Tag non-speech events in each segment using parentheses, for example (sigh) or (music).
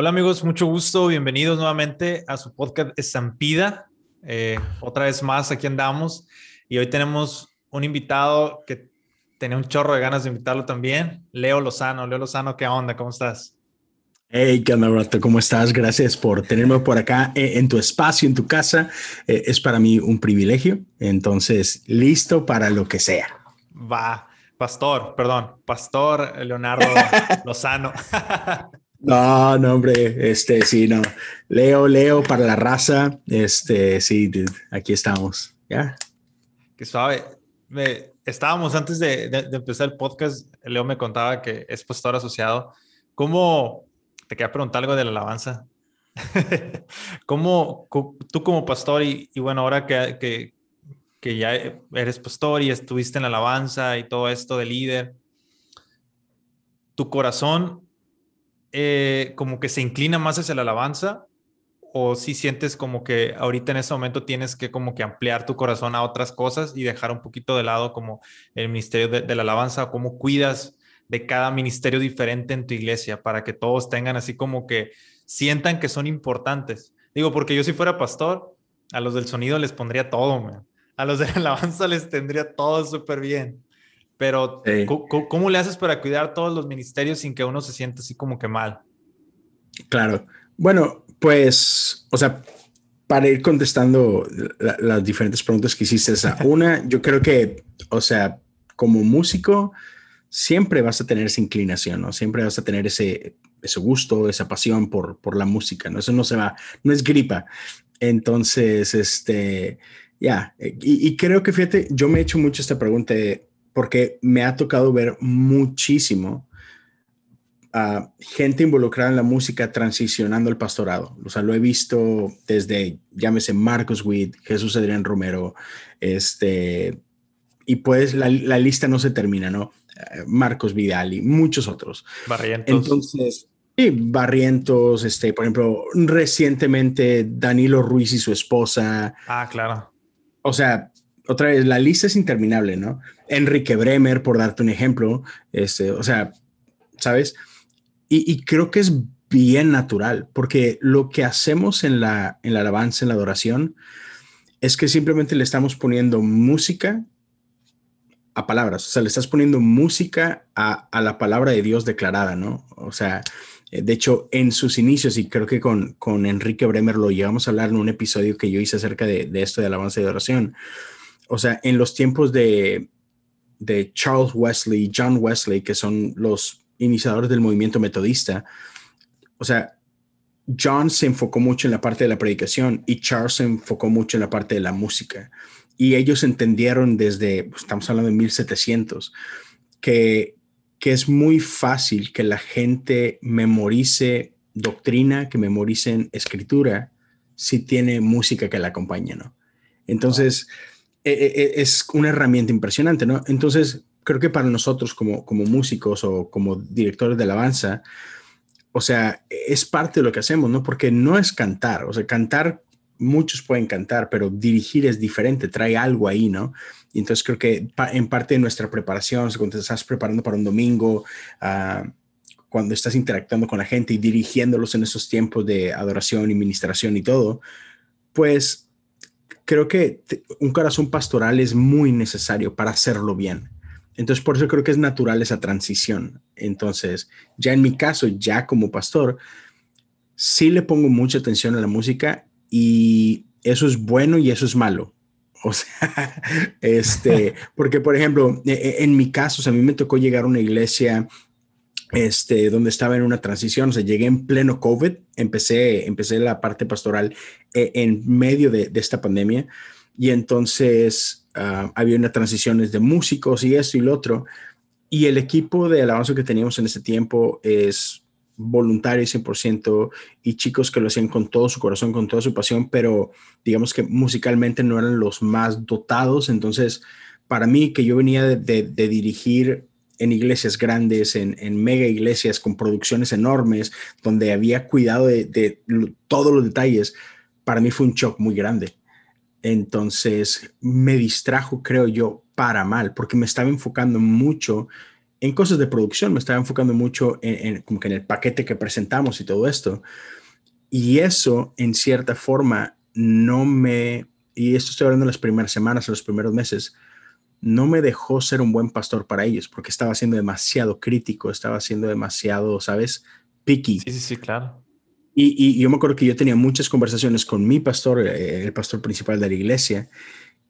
Hola amigos, mucho gusto, bienvenidos nuevamente a su podcast Estampida. Eh, otra vez más, aquí andamos y hoy tenemos un invitado que tenía un chorro de ganas de invitarlo también, Leo Lozano. Leo Lozano, ¿qué onda? ¿Cómo estás? Hey, ¿qué onda, Brato? ¿Cómo estás? Gracias por tenerme por acá eh, en tu espacio, en tu casa. Eh, es para mí un privilegio. Entonces, listo para lo que sea. Va, Pastor, perdón, Pastor Leonardo (laughs) Lozano. (laughs) No, no, hombre, este, sí, no. Leo, Leo para la raza, este, sí, aquí estamos, ¿ya? Que suave. Me, estábamos antes de, empezar el podcast, Leo me contaba que es pastor asociado. ¿Cómo, te quería preguntar algo de la alabanza? (laughs) ¿Cómo, tú como pastor y, bueno, ahora que, que, que ya eres pastor y estuviste en la alabanza y todo esto de líder, tu corazón eh, como que se inclina más hacia la alabanza o si sientes como que ahorita en ese momento tienes que como que ampliar tu corazón a otras cosas y dejar un poquito de lado como el ministerio de, la alabanza, cómo cuidas de cada ministerio diferente en tu iglesia para que todos tengan así como que sientan que son importantes. Digo, porque yo si fuera pastor, a los del sonido les pondría todo, a los de la alabanza les tendría todo súper bien. Pero, ¿cómo, le haces para cuidar todos los ministerios sin que uno se sienta así como que mal? Claro. Bueno, pues, o sea, para ir contestando las diferentes preguntas que hiciste, esa, (laughs) una, yo creo que, o sea, como músico, siempre vas a tener esa inclinación, ¿no? Siempre vas a tener ese, ese gusto, esa pasión por, por la música, ¿no? Eso no se va, no es gripa. Entonces, este, ya, y, y, creo que, fíjate, yo me he hecho mucho esta pregunta de, porque me ha tocado ver muchísimo a gente involucrada en la música transicionando al pastorado. O sea, lo he visto desde, llámese Marcos Witt, Jesús Adrián Romero, este, y pues la, lista no se termina, ¿no? Marcos Vidal y muchos otros. Barrientos. Entonces, sí, Barrientos, este, por ejemplo, recientemente Danilo Ruiz y su esposa. Ah, claro. O sea, otra vez, la lista es interminable, ¿no? Enrique Bremer, por darte un ejemplo, este, o sea, ¿sabes? Y, creo que es bien natural, porque lo que hacemos en la, en la alabanza, en la adoración, es que simplemente le estamos poniendo música a palabras, o sea, le estás poniendo música a, la palabra de Dios declarada, ¿no? O sea, eh, de hecho, en sus inicios, y creo que con, con Enrique Bremer lo llevamos a hablar en un episodio que yo hice acerca de, de esto de alabanza y adoración, o sea, en los tiempos de, Charles Wesley, John Wesley, que son los iniciadores del movimiento metodista, o sea, John se enfocó mucho en la parte de la predicación y Charles se enfocó mucho en la parte de la música. Y ellos entendieron desde, pues, estamos hablando de 1700, que, que es muy fácil que la gente memorice doctrina, que memoricen escritura, si tiene música que la acompañe, ¿no? Entonces, e, es una herramienta impresionante, ¿no? Entonces, creo que para nosotros como, como músicos o como directores de alabanza, o sea, es parte de lo que hacemos, ¿no? Porque no es cantar, o sea, cantar, muchos pueden cantar, pero dirigir es diferente, trae algo ahí, ¿no? Y entonces creo que en parte de nuestra preparación, cuando te estás preparando para un domingo, uh, cuando estás interactuando con la gente y dirigiéndolos en esos tiempos de adoración y ministración y todo, pues creo que un corazón pastoral es muy necesario para hacerlo bien. Entonces, por eso creo que es natural esa transición. Entonces, ya en mi caso, ya como pastor, sí le pongo mucha atención a la música y eso es bueno y eso es malo. (laughs) O sea, este, porque por ejemplo, e, e, en mi caso, a mí me tocó llegar a una iglesia este, donde estaba en una transición, o sea, llegué en pleno COVID, empecé, empecé la parte pastoral eh, en medio de, esta pandemia y entonces uh, había unas transiciones de músicos y esto y lo otro, y el equipo de alabanza que teníamos en ese tiempo es voluntario 100% y chicos que lo hacían con todo su corazón, con toda su pasión, pero digamos que musicalmente no eran los más dotados, entonces para mí que yo venía de dirigir en iglesias grandes, en, mega iglesias con producciones enormes, donde había cuidado de, todos los detalles, para mí fue un shock muy grande. Entonces me distrajo, creo yo, para mal, porque me estaba enfocando mucho en cosas de producción, me estaba enfocando mucho en, como que en el paquete que presentamos y todo esto. Y eso, en cierta forma, no me, y esto estoy hablando en las primeras semanas, en los primeros meses, no me dejó ser un buen pastor para ellos, porque estaba siendo demasiado crítico, estaba siendo demasiado, ¿sabes? Picky. Sí, sí, sí, claro. Y, yo me acuerdo que yo tenía muchas conversaciones con mi pastor, eh, el pastor principal de la iglesia,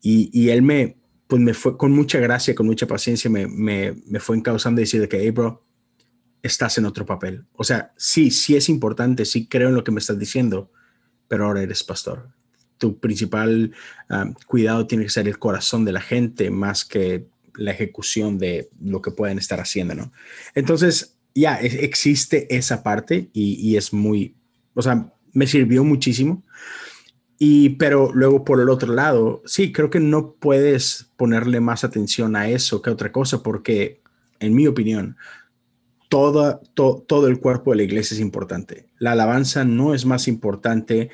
y, y él me, pues me fue con mucha gracia, con mucha paciencia, me, me, me fue encauzando y decir de que, hey, bro, estás en otro papel. O sea, sí, sí es importante, sí creo en lo que me estás diciendo, pero ahora eres pastor. Tu principal ah, cuidado tiene que ser el corazón de la gente más que la ejecución de lo que pueden estar haciendo, ¿no? Entonces, ya existe esa parte y, y, es muy, o sea, me sirvió muchísimo. Y, pero luego por el otro lado, sí, creo que no puedes ponerle más atención a eso que a otra cosa, porque en mi opinión, todo, todo el cuerpo de la iglesia es importante. La alabanza no es más importante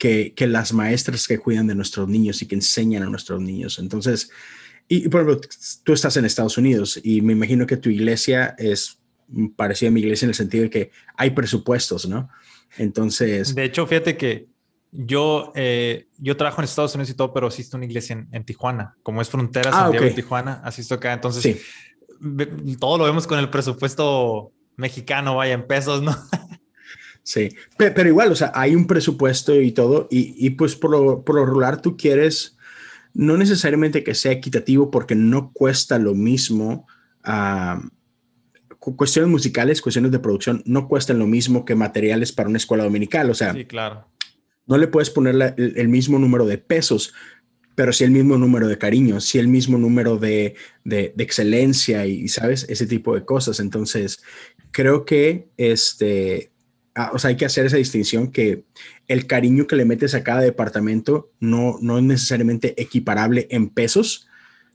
que, que, las maestras que cuidan de nuestros niños y que enseñan a nuestros niños. Entonces, y, por ejemplo, tú estás en Estados Unidos y me imagino que tu iglesia es parecida a mi iglesia en el sentido de que hay presupuestos, ¿no? Entonces... De hecho, fíjate que yo, eh, yo trabajo en Estados Unidos y todo, pero asisto a una iglesia en, Tijuana. Como es frontera ah, Santiago y Tijuana, asisto acá. Entonces, todo lo vemos con el presupuesto mexicano, vaya, en pesos, ¿no? Sí, pero, igual, o sea, hay un presupuesto y todo, y, pues por lo, por lo regular tú quieres no necesariamente que sea equitativo porque no cuesta lo mismo. Uh, cuestiones musicales, cuestiones de producción, no cuestan lo mismo que materiales para una escuela dominical. O sea, sí, claro no le puedes poner el, mismo número de pesos, pero sí el mismo número de cariño, sí el mismo número de, excelencia y, ¿sabes? Ese tipo de cosas. Entonces, creo que este, o sea, hay que hacer esa distinción que el cariño que le metes a cada departamento no, no es necesariamente equiparable en pesos,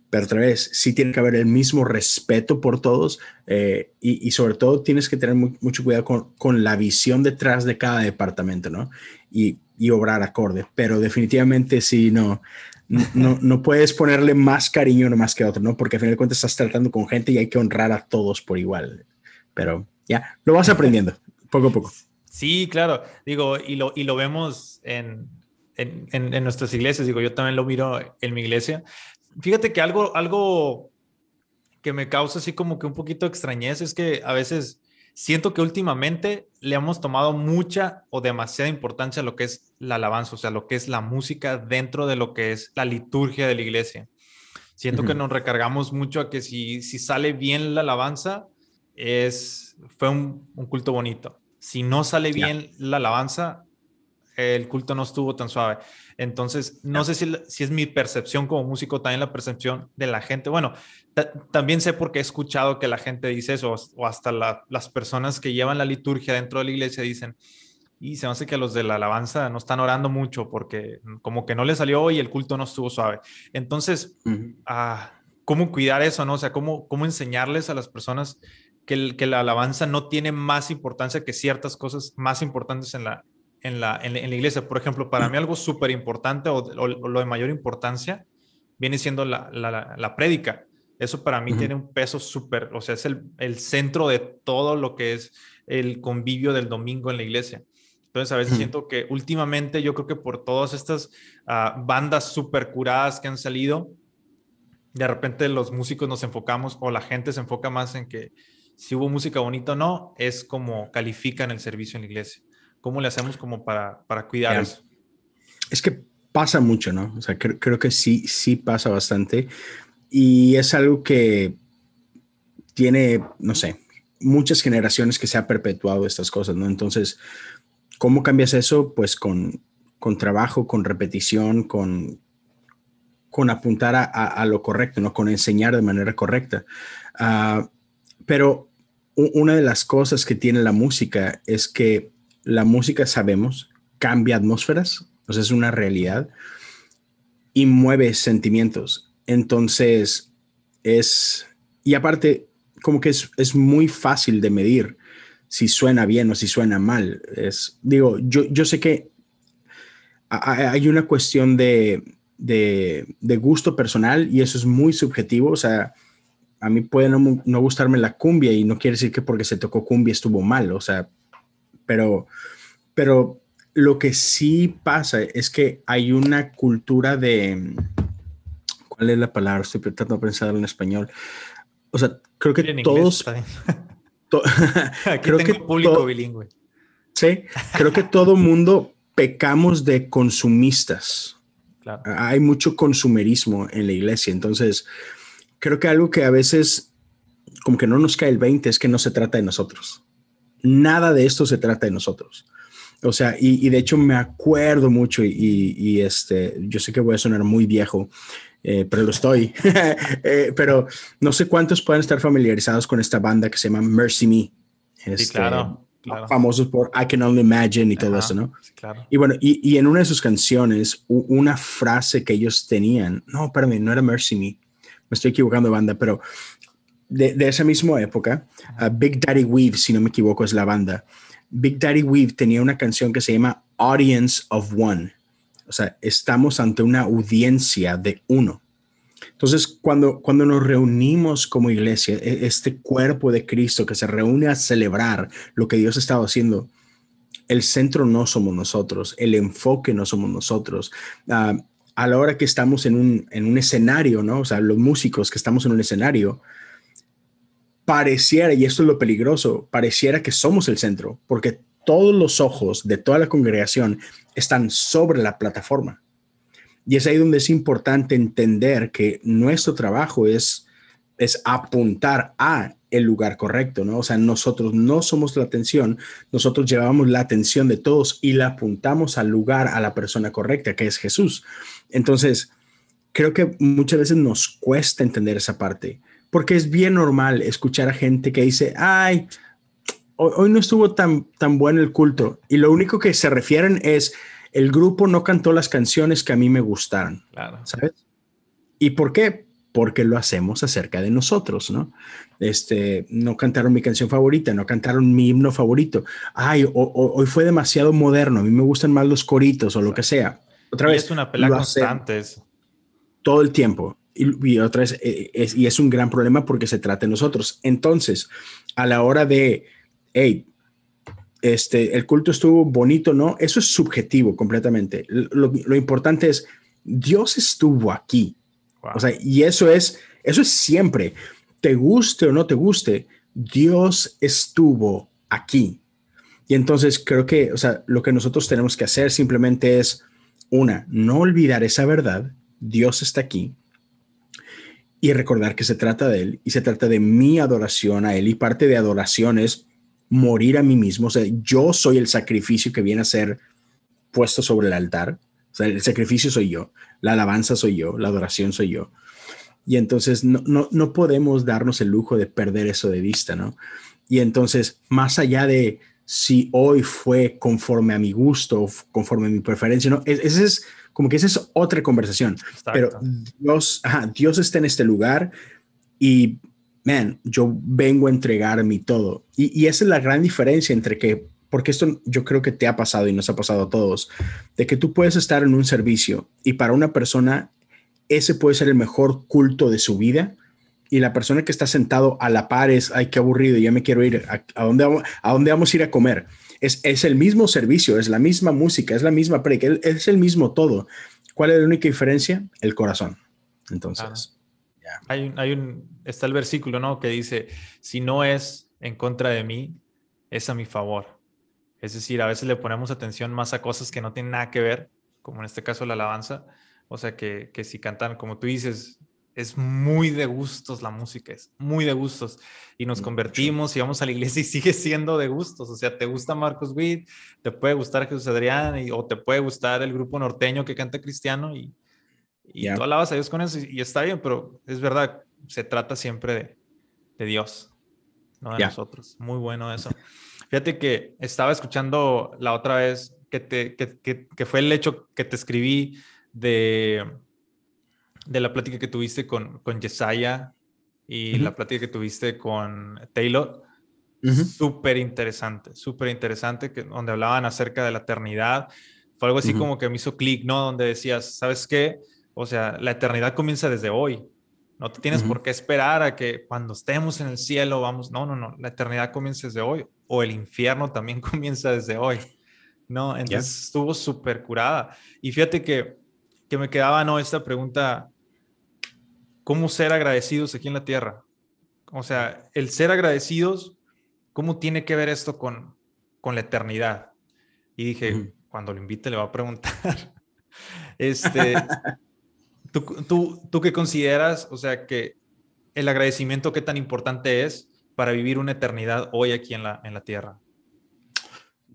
pero otra vez, sí tiene que haber el mismo respeto por todos eh, y, sobre todo tienes que tener mucho cuidado con, con, la visión detrás de cada departamento, ¿no? Y, y obrar acorde, pero definitivamente sí, no, no, (laughs) no puedes ponerle más cariño uno más que otro, ¿no? Porque al final de cuentas estás tratando con gente y hay que honrar a todos por igual. Pero ya, lo vas aprendiendo (laughs) poco a poco. Sí, claro. Digo, y lo, y lo vemos en, en, en, nuestras iglesias. Digo, yo también lo miro en mi iglesia. Fíjate que algo, algo que me causa así como que un poquito de extrañez es que a veces siento que últimamente le hemos tomado mucha o demasiada importancia a lo que es la alabanza, o sea, lo que es la música dentro de lo que es la liturgia de la iglesia. Siento que nos recargamos mucho a que si, si sale bien la alabanza, es, fue un, culto bonito. Si no sale bien la alabanza, el culto no estuvo tan suave. Entonces, no sé si, si, es mi percepción como músico, también la percepción de la gente. Bueno, también sé porque he escuchado que la gente dice eso, o hasta las personas que llevan la liturgia dentro de la iglesia dicen, y se me hace que los de la alabanza no están orando mucho porque como que no le salió y el culto no estuvo suave. Entonces, ah, ¿cómo cuidar eso, no? O sea, ¿cómo, cómo enseñarles a las personas que, que la alabanza no tiene más importancia que ciertas cosas más importantes en la, en la, en, la iglesia. Por ejemplo, para mí algo súper importante o, lo de mayor importancia viene siendo la, la, la prédica. Eso para mí tiene un peso súper, o sea, es el, el, centro de todo lo que es el convivio del domingo en la iglesia. Entonces, a veces siento que últimamente yo creo que por todas estas uh, bandas súper curadas que han salido, de repente los músicos nos enfocamos o la gente se enfoca más en que si hubo música bonita o no, es como califican el servicio en la iglesia. ¿Cómo le hacemos como para, para cuidar eso? Es que pasa mucho, ¿no? O sea, creo, creo que sí, sí pasa bastante. Y es algo que tiene, no sé, muchas generaciones que se ha perpetuado estas cosas, ¿no? Entonces, ¿cómo cambias eso? Pues con, con trabajo, con repetición, con, con apuntar a, a, lo correcto, ¿no? Con enseñar de manera correcta. Uh, pero una de las cosas que tiene la música es que la música, sabemos, cambia atmósferas, o sea, es una realidad y mueve sentimientos. Entonces, es, y aparte, como que es, es muy fácil de medir si suena bien o si suena mal. Es, digo, yo, yo sé que hay una cuestión de, de, de, gusto personal y eso es muy subjetivo. O sea, a mí puede no, no, gustarme la cumbia y no quiere decir que porque se tocó cumbia estuvo mal, o sea, pero, pero lo que sí pasa es que hay una cultura de, ¿cuál es la palabra? Estoy tratando de pensar en español. O sea, creo que todos... (laughs) (laughs) creo que público bilingüe. Sí, creo que todo mundo pecamos de consumistas. Hay mucho consumerismo en la iglesia, entonces creo que algo que a veces como que no nos cae el 20 es que no se trata de nosotros. Nada de esto se trata de nosotros. O sea, y, de hecho me acuerdo mucho y, este, yo sé que voy a sonar muy viejo, eh, pero lo estoy. (laughs) Eh, pero no sé cuántos pueden estar familiarizados con esta banda que se llama Mercy Me. Este, claro, Famosos por I Can Only Imagine y todo eso, ¿no? claro. Y bueno, y, en una de sus canciones, una frase que ellos tenían, no, perdón, no era Mercy Me, me estoy equivocando de banda, pero de, esa misma época, Big Daddy Weave, si no me equivoco, es la banda. Big Daddy Weave tenía una canción que se llama Audience of One. O sea, estamos ante una audiencia de uno. Entonces, cuando, cuando nos reunimos como iglesia, e, este cuerpo de Cristo que se reúne a celebrar lo que Dios ha estado haciendo, el centro no somos nosotros, el enfoque no somos nosotros. Ah, a la hora que estamos en un, en un escenario, ¿no? O sea, los músicos que estamos en un escenario, pareciera, y esto es lo peligroso, pareciera que somos el centro, porque todos los ojos de toda la congregación están sobre la plataforma. Y es ahí donde es importante entender que nuestro trabajo es, es apuntar a el lugar correcto, ¿no? O sea, nosotros no somos la atención, nosotros llevamos la atención de todos y la apuntamos al lugar, a la persona correcta, que es Jesús. Entonces, creo que muchas veces nos cuesta entender esa parte porque es bien normal escuchar a gente que dice, ay, hoy, no estuvo tan, tan bueno el culto. Y lo único que se refieren es, el grupo no cantó las canciones que a mí me gustaron. ¿Sabes? ¿Y por qué? Porque lo hacemos acerca de nosotros, ¿no? Este, no cantaron mi canción favorita, no cantaron mi himno favorito. Ay, hoy fue demasiado moderno, a mí me gustan más los coritos o lo que sea. Otra vez. Es una pelea constante. Todo el tiempo y, otra vez, eh, es, y es un gran problema porque se trata de nosotros. Entonces, a la hora de, hey, este, el culto estuvo bonito, ¿no? Eso es subjetivo completamente. Lo, importante es, Dios estuvo aquí. O sea, y eso es, eso es siempre, te guste o no te guste, Dios estuvo aquí. Y entonces creo que, o sea, lo que nosotros tenemos que hacer simplemente es, una, no olvidar esa verdad, Dios está aquí, y recordar que se trata de Él y se trata de mi adoración a Él y parte de adoración es morir a mí mismo. O sea, yo soy el sacrificio que viene a ser puesto sobre el altar. O sea, el sacrificio soy yo, la alabanza soy yo, la adoración soy yo. Y entonces no, no, no podemos darnos el lujo de perder eso de vista, ¿no? Y entonces, más allá de si hoy fue conforme a mi gusto, conforme a mi preferencia, ¿no? Ese es como que esa es otra conversación. Pero Dios, Dios está en este lugar y, man, yo vengo a entregar mi todo. Y, esa es la gran diferencia entre que, porque esto yo creo que te ha pasado y nos ha pasado a todos, de que tú puedes estar en un servicio y para una persona ese puede ser el mejor culto de su vida y la persona que está sentado a la par es, ay, qué aburrido, ya me quiero ir, ¿a, dónde, a dónde vamos a ir a comer? Es, el mismo servicio, es la misma música, es la misma predica, es el mismo todo. ¿Cuál es la única diferencia? El corazón. Entonces, hay, un, hay un, está el versículo, ¿no? Que dice, si no es en contra de mí, es a mi favor. Es decir, a veces le ponemos atención más a cosas que no tienen nada que ver, como en este caso la alabanza. O sea, que, que si cantan, como tú dices, es muy de gustos la música, es muy de gustos. Y nos convertimos y vamos a la iglesia y (laughs) sigue siendo de gustos. O sea, te gusta Marcos Witt, te puede gustar Jesús Adrián o te puede gustar el grupo norteño que canta cristiano y, y tú alabas a Dios con eso y, está bien, pero es verdad, se trata siempre de, Dios, no de nosotros. Muy bueno eso. (laughs) Fíjate que estaba escuchando la otra vez que, te, que, que fue el hecho que te escribí de de la plática que tuviste con, con Yesaya y la plática que tuviste con Taylor. Súper interesante, súper interesante, que, donde hablaban acerca de la eternidad. Fue algo así como que me hizo clic, ¿no? Donde decías, ¿sabes qué? O sea, la eternidad comienza desde hoy. No te tienes por qué esperar a que cuando estemos en el cielo vamos, no, no, no, la eternidad comienza desde hoy o el infierno también (laughs) comienza desde hoy. No, entonces estuvo súper curada. Y fíjate que, que me quedaba, no, esta pregunta, ¿cómo ser agradecidos aquí en la tierra? O sea, el ser agradecidos, ¿cómo tiene que ver esto con, con la eternidad? Y dije, cuando lo invite le va a preguntar. (laughs) este, ¿tú, tú, ¿Tú qué consideras? O sea, que el agradecimiento, ¿qué tan importante es para vivir una eternidad hoy aquí en la, en la tierra?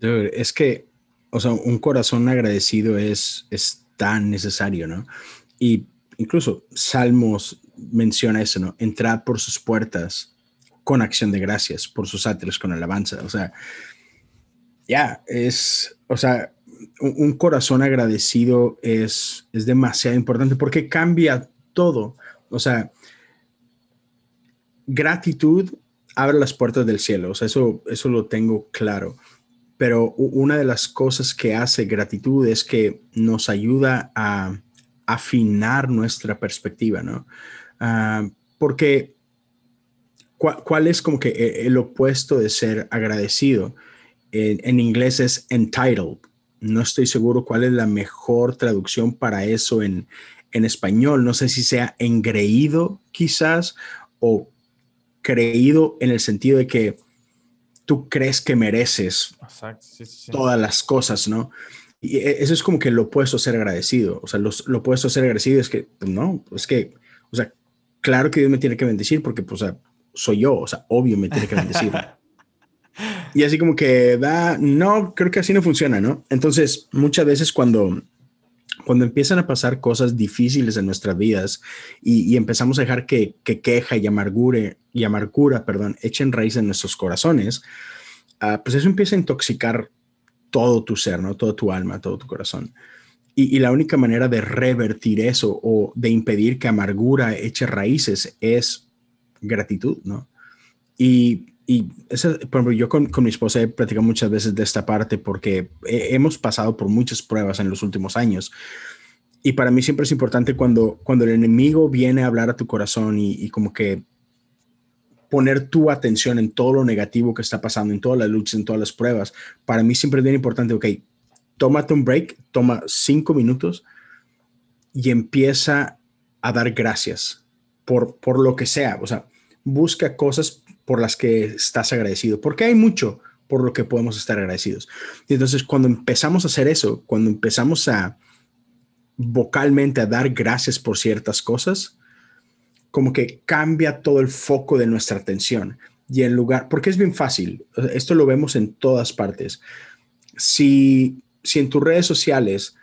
es que, o sea, un corazón agradecido es, es tan necesario, ¿no? Y incluso Salmos menciona eso, ¿no? Entrad por sus puertas con acción de gracias, por sus átrios con alabanza. O sea, ya, es, o sea, un, corazón agradecido es, es demasiado importante porque cambia todo. O sea, gratitud abre las puertas del cielo. O sea, eso, eso lo tengo claro. Pero una de las cosas que hace gratitud es que nos ayuda a afinar nuestra perspectiva, ¿no? Ah, porque, ¿cuál, es como que e, el opuesto de ser agradecido? En, inglés es entitled. No estoy seguro cuál es la mejor traducción para eso en, en español. No sé si sea engreído quizás o creído en el sentido de que tú crees que mereces todas las cosas, ¿no? Y e, eso es como que lo opuesto a ser agradecido. O sea, lo, lo opuesto a ser agradecido es que, pues, no, es que, o sea, claro que Dios me tiene que bendecir porque, pues, soy yo, o sea, obvio me tiene que bendecir. (laughs) y así como que, da, no, creo que así no funciona, ¿no? Entonces, muchas veces cuando cuando empiezan a pasar cosas difíciles en nuestras vidas y, empezamos a dejar que, queja y amargura, y amargura perdón, echen raíz en nuestros corazones, ah, pues eso empieza a intoxicar todo tu ser, ¿no? Todo tu alma, todo tu corazón. Y, la única manera de revertir eso o de impedir que amargura eche raíces es gratitud, ¿no? Y y por ejemplo, yo con, con, mi esposa he platicado muchas veces de esta parte porque hemos pasado por muchas pruebas en los últimos años. Y para mí siempre es importante cuando, cuando el enemigo viene a hablar a tu corazón y, y como que poner tu atención en todo lo negativo que está pasando, en todas las luchas, en todas las pruebas. Para mí siempre es bien importante, ok, tómate un break, toma cinco minutos y empieza a dar gracias por, por lo que sea. O sea, busca cosas por las que estás agradecido, porque hay mucho por lo que podemos estar agradecidos. Y entonces, cuando empezamos a hacer eso, cuando empezamos a vocalmente a dar gracias por ciertas cosas, como que cambia todo el foco de nuestra atención. Y en lugar, porque es bien fácil, esto lo vemos en todas partes. Si, si en tus redes sociales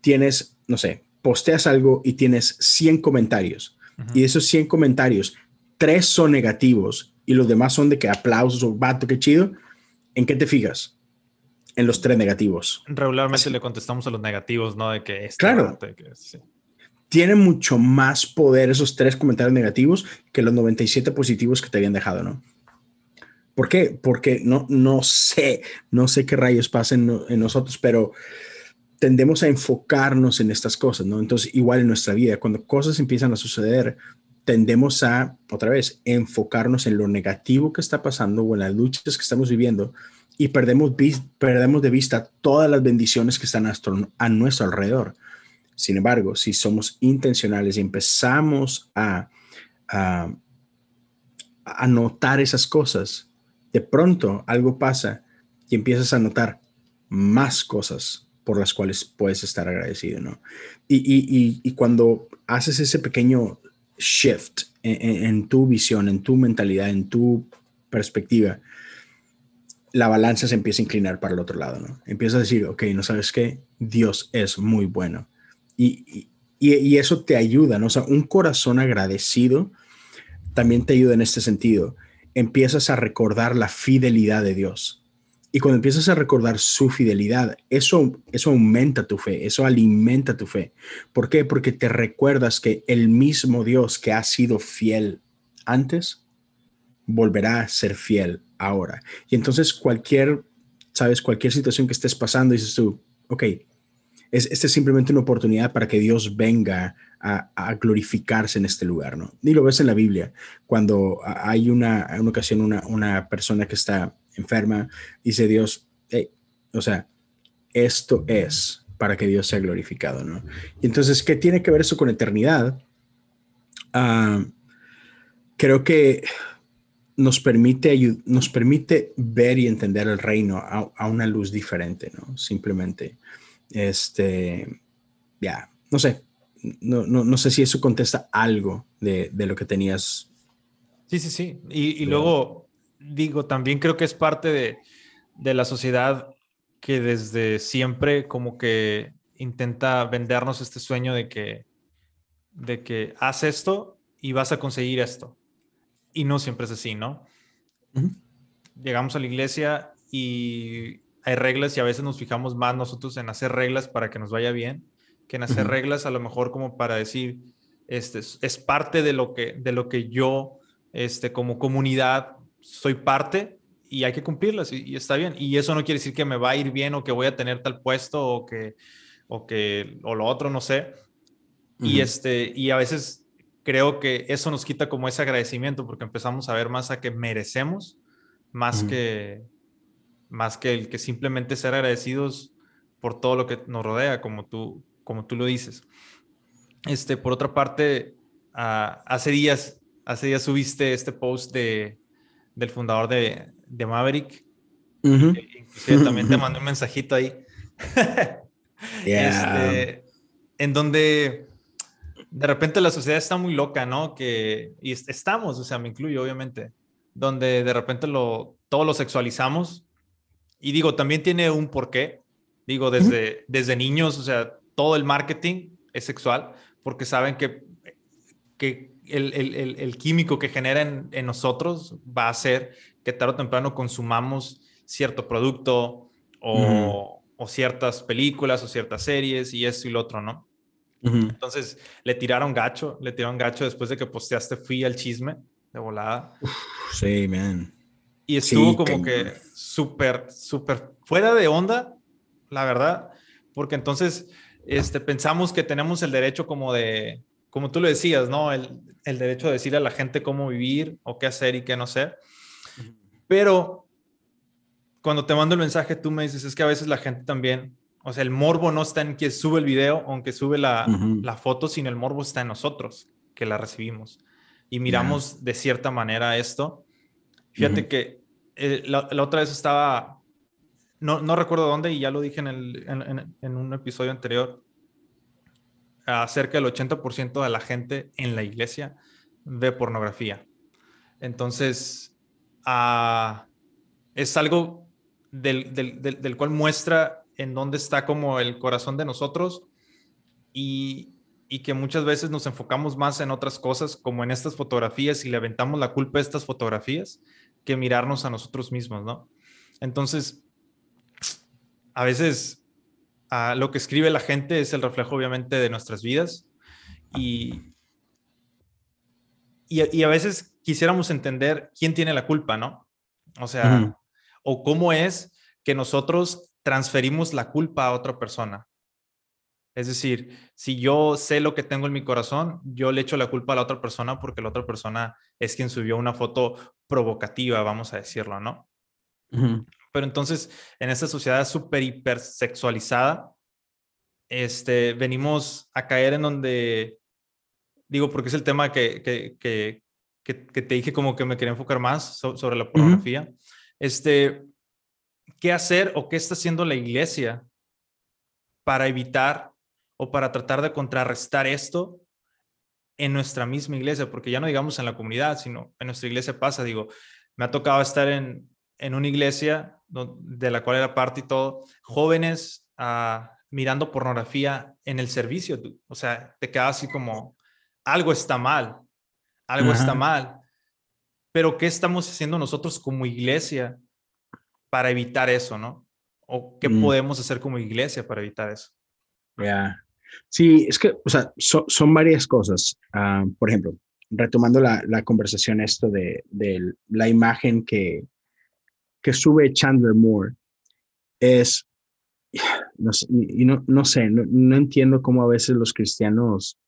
tienes, no sé, posteas algo y tienes 100 comentarios, y esos 100 comentarios, tres son negativos y los demás son de que aplausos o vato, qué chido, ¿en qué te fijas? En los tres negativos. Regularmente le contestamos a los negativos, ¿no? De que este claro. Tiene mucho más poder esos tres comentarios negativos que los 97 positivos que te habían dejado, ¿no? ¿Por qué? Porque no, no sé, no sé qué rayos pasen en nosotros, pero tendemos a enfocarnos en estas cosas, ¿no? Entonces, igual en nuestra vida, cuando cosas empiezan a suceder, tendemos a, otra vez, enfocarnos en lo negativo que está pasando o en las luchas que estamos viviendo y perdemos, perdemos de vista todas las bendiciones que están a nuestro, alrededor. Sin embargo, si somos intencionales y empezamos a, a, notar esas cosas, de pronto algo pasa y empiezas a notar más cosas por las cuales puedes estar agradecido, ¿no? Y, y, y, cuando haces ese pequeño shift en, tu visión, en tu mentalidad, en tu perspectiva, la balanza se empieza a inclinar para el otro lado, ¿no? Empieza a decir, ok, no sabes qué, Dios es muy bueno. Y, y, y, eso te ayuda, ¿no? O sea, un corazón agradecido también te ayuda en este sentido. Empiezas a recordar la fidelidad de Dios. Y cuando empiezas a recordar su fidelidad, eso, eso aumenta tu fe, eso alimenta tu fe. ¿Por qué? Porque te recuerdas que el mismo Dios que ha sido fiel antes, volverá a ser fiel ahora. Y entonces cualquier, sabes, cualquier situación que estés pasando, dices tú, ok, es, esta es simplemente una oportunidad para que Dios venga a, glorificarse en este lugar, ¿no? Y lo ves en la Biblia, cuando hay una, una ocasión una, una persona que está enferma, dice Dios, o sea, esto es para que Dios sea glorificado, ¿no? Y entonces, ¿qué tiene que ver eso con eternidad? Ah, creo que nos permite, nos permite ver y entender el reino a, una luz diferente, ¿no? Simplemente, este, ya, no sé, no, no, no, sé si eso contesta algo de, de lo que tenías. Sí, sí, sí. Y, y luego, digo, también creo que es parte de, de la sociedad que desde siempre como que intenta vendernos este sueño de que, de que haz esto y vas a conseguir esto. Y no siempre es así, ¿no? Llegamos a la iglesia y hay reglas y a veces nos fijamos más nosotros en hacer reglas para que nos vaya bien que en hacer reglas a lo mejor como para decir, este, es parte de lo que, de lo que yo, este, como comunidad, soy parte y hay que cumplirlas y, está bien. Y eso no quiere decir que me va a ir bien o que voy a tener tal puesto o que, o que, o lo otro, no sé. Y este, y a veces creo que eso nos quita como ese agradecimiento porque empezamos a ver más a que merecemos, más que, más que el que simplemente ser agradecidos por todo lo que nos rodea, como tú, como tú lo dices. Este, por otra parte, ah, hace días, hace días subiste este post de, del fundador de, de Maverick. Inclusive también te mandé un mensajito ahí. (laughs) Este, en donde de repente la sociedad está muy loca, ¿no? Que, y estamos, o sea, me incluyo, obviamente, donde de repente lo, todo lo sexualizamos. Y digo, también tiene un porqué. Digo, desde, desde niños, o sea, todo el marketing es sexual, porque saben que, que el, el, el, químico que genera en, nosotros va a hacer que tarde o temprano consumamos cierto producto o, o, ciertas películas o ciertas series y eso y lo otro, ¿no? Entonces le tiraron gacho, le tiraron gacho después de que posteaste Fui al chisme de volada. sí, man. Y estuvo como que súper, súper fuera de onda, la verdad, porque entonces este, pensamos que tenemos el derecho como de, como tú lo decías, ¿no? El, el derecho de decirle a la gente cómo vivir o qué hacer y qué no hacer. Pero cuando te mando el mensaje, tú me dices, es que a veces la gente también, o sea, el morbo no está en quien sube el video, aunque sube la, la foto, sino el morbo está en nosotros, que la recibimos. Y miramos de cierta manera esto. Fíjate que eh, la, la, otra vez estaba no, no recuerdo dónde y ya lo dije en, el, en, un episodio anterior, acerca del 80% de la gente en la iglesia ve pornografía. Entonces, ah, es algo del, del, del, cual muestra en dónde está como el corazón de nosotros y, y, que muchas veces nos enfocamos más en otras cosas, como en estas fotografías y le aventamos la culpa a estas fotografías, que mirarnos a nosotros mismos, ¿no? Entonces, a veces ah, lo que escribe la gente es el reflejo obviamente de nuestras vidas y, y, a veces quisiéramos entender quién tiene la culpa, ¿no? O sea, o cómo es que nosotros transferimos la culpa a otra persona. Es decir, si yo sé lo que tengo en mi corazón, yo le echo la culpa a la otra persona porque la otra persona es quien subió una foto provocativa, vamos a decirlo, ¿no? Pero entonces, en esta sociedad súper hipersexualizada, este, venimos a caer en donde, digo, porque es el tema que, que, que, que, te dije como que me quería enfocar más sobre la pornografía. Este, ¿qué hacer o qué está haciendo la iglesia para evitar o para tratar de contrarrestar esto en nuestra misma iglesia? Porque ya no digamos en la comunidad, sino en nuestra iglesia pasa, digo, me ha tocado estar en, en una iglesia de la cual era parte y todo, jóvenes ah, mirando pornografía en el servicio. O sea, te quedas así como, algo está mal, algo está mal. Pero ¿qué estamos haciendo nosotros como iglesia para evitar eso, no? ¿O qué mm. podemos hacer como iglesia para evitar eso? Ya. Sí, es que, o sea, son varias cosas. Ah, por ejemplo, retomando la, la conversación esto de, de, la imagen que, que sube Chandler Moore es no, sé, y no, no sé, no, entiendo cómo a veces los cristianos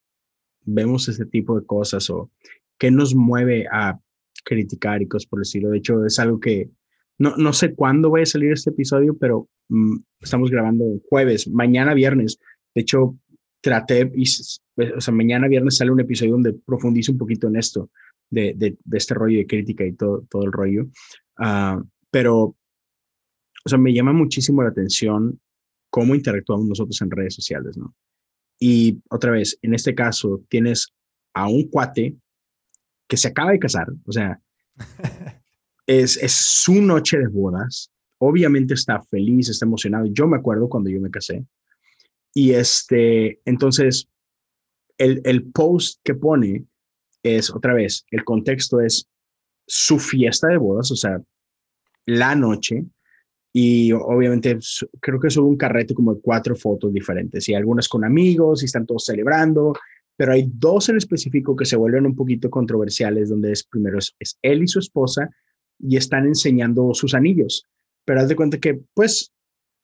vemos este tipo de cosas o qué nos mueve a criticar y cosas por el estilo. De hecho, es algo que no, no sé cuándo voy a salir este episodio, pero mm, estamos grabando jueves, mañana viernes. De hecho, traté, y, o sea, mañana viernes sale un episodio donde profundizo un poquito en esto, de, de, este rollo de crítica y todo, todo el rollo. Uh, pero, o sea, me llama muchísimo la atención cómo interactuamos nosotros en redes sociales, ¿no? Y otra vez, en este caso, tienes a un cuate que se acaba de casar, o sea, (laughs) es, es su noche de bodas, obviamente está feliz, está emocionado. Yo me acuerdo cuando yo me casé. Y este, entonces, el, el post que pone es, otra vez, el contexto es su fiesta de bodas, o sea, la noche, y obviamente creo que sube un carrete como de cuatro fotos diferentes y algunas con amigos y están todos celebrando, pero hay dos en específico que se vuelven un poquito controversiales donde es primero es, él y su esposa y están enseñando sus anillos, pero haz de cuenta que pues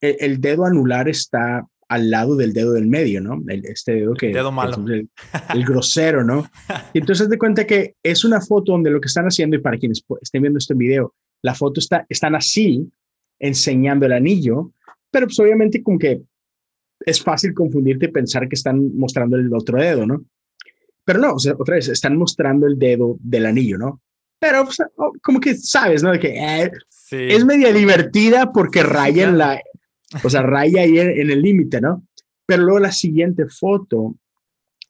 el, el dedo anular está al lado del dedo del medio, ¿no? El, este dedo que... El dedo (laughs) malo. el, grosero, ¿no? Y entonces de cuenta que es una foto donde lo que están haciendo, y para quienes estén viendo este video, la foto está, están así, enseñando el anillo, pero pues obviamente como que es fácil confundirte y pensar que están mostrando el otro dedo, ¿no? Pero no, o sea, otra vez, están mostrando el dedo del anillo, ¿no? Pero pues, como que sabes, ¿no? De que eh, es media divertida porque raya en la, o sea, raya ahí en, el límite, ¿no? Pero luego la siguiente foto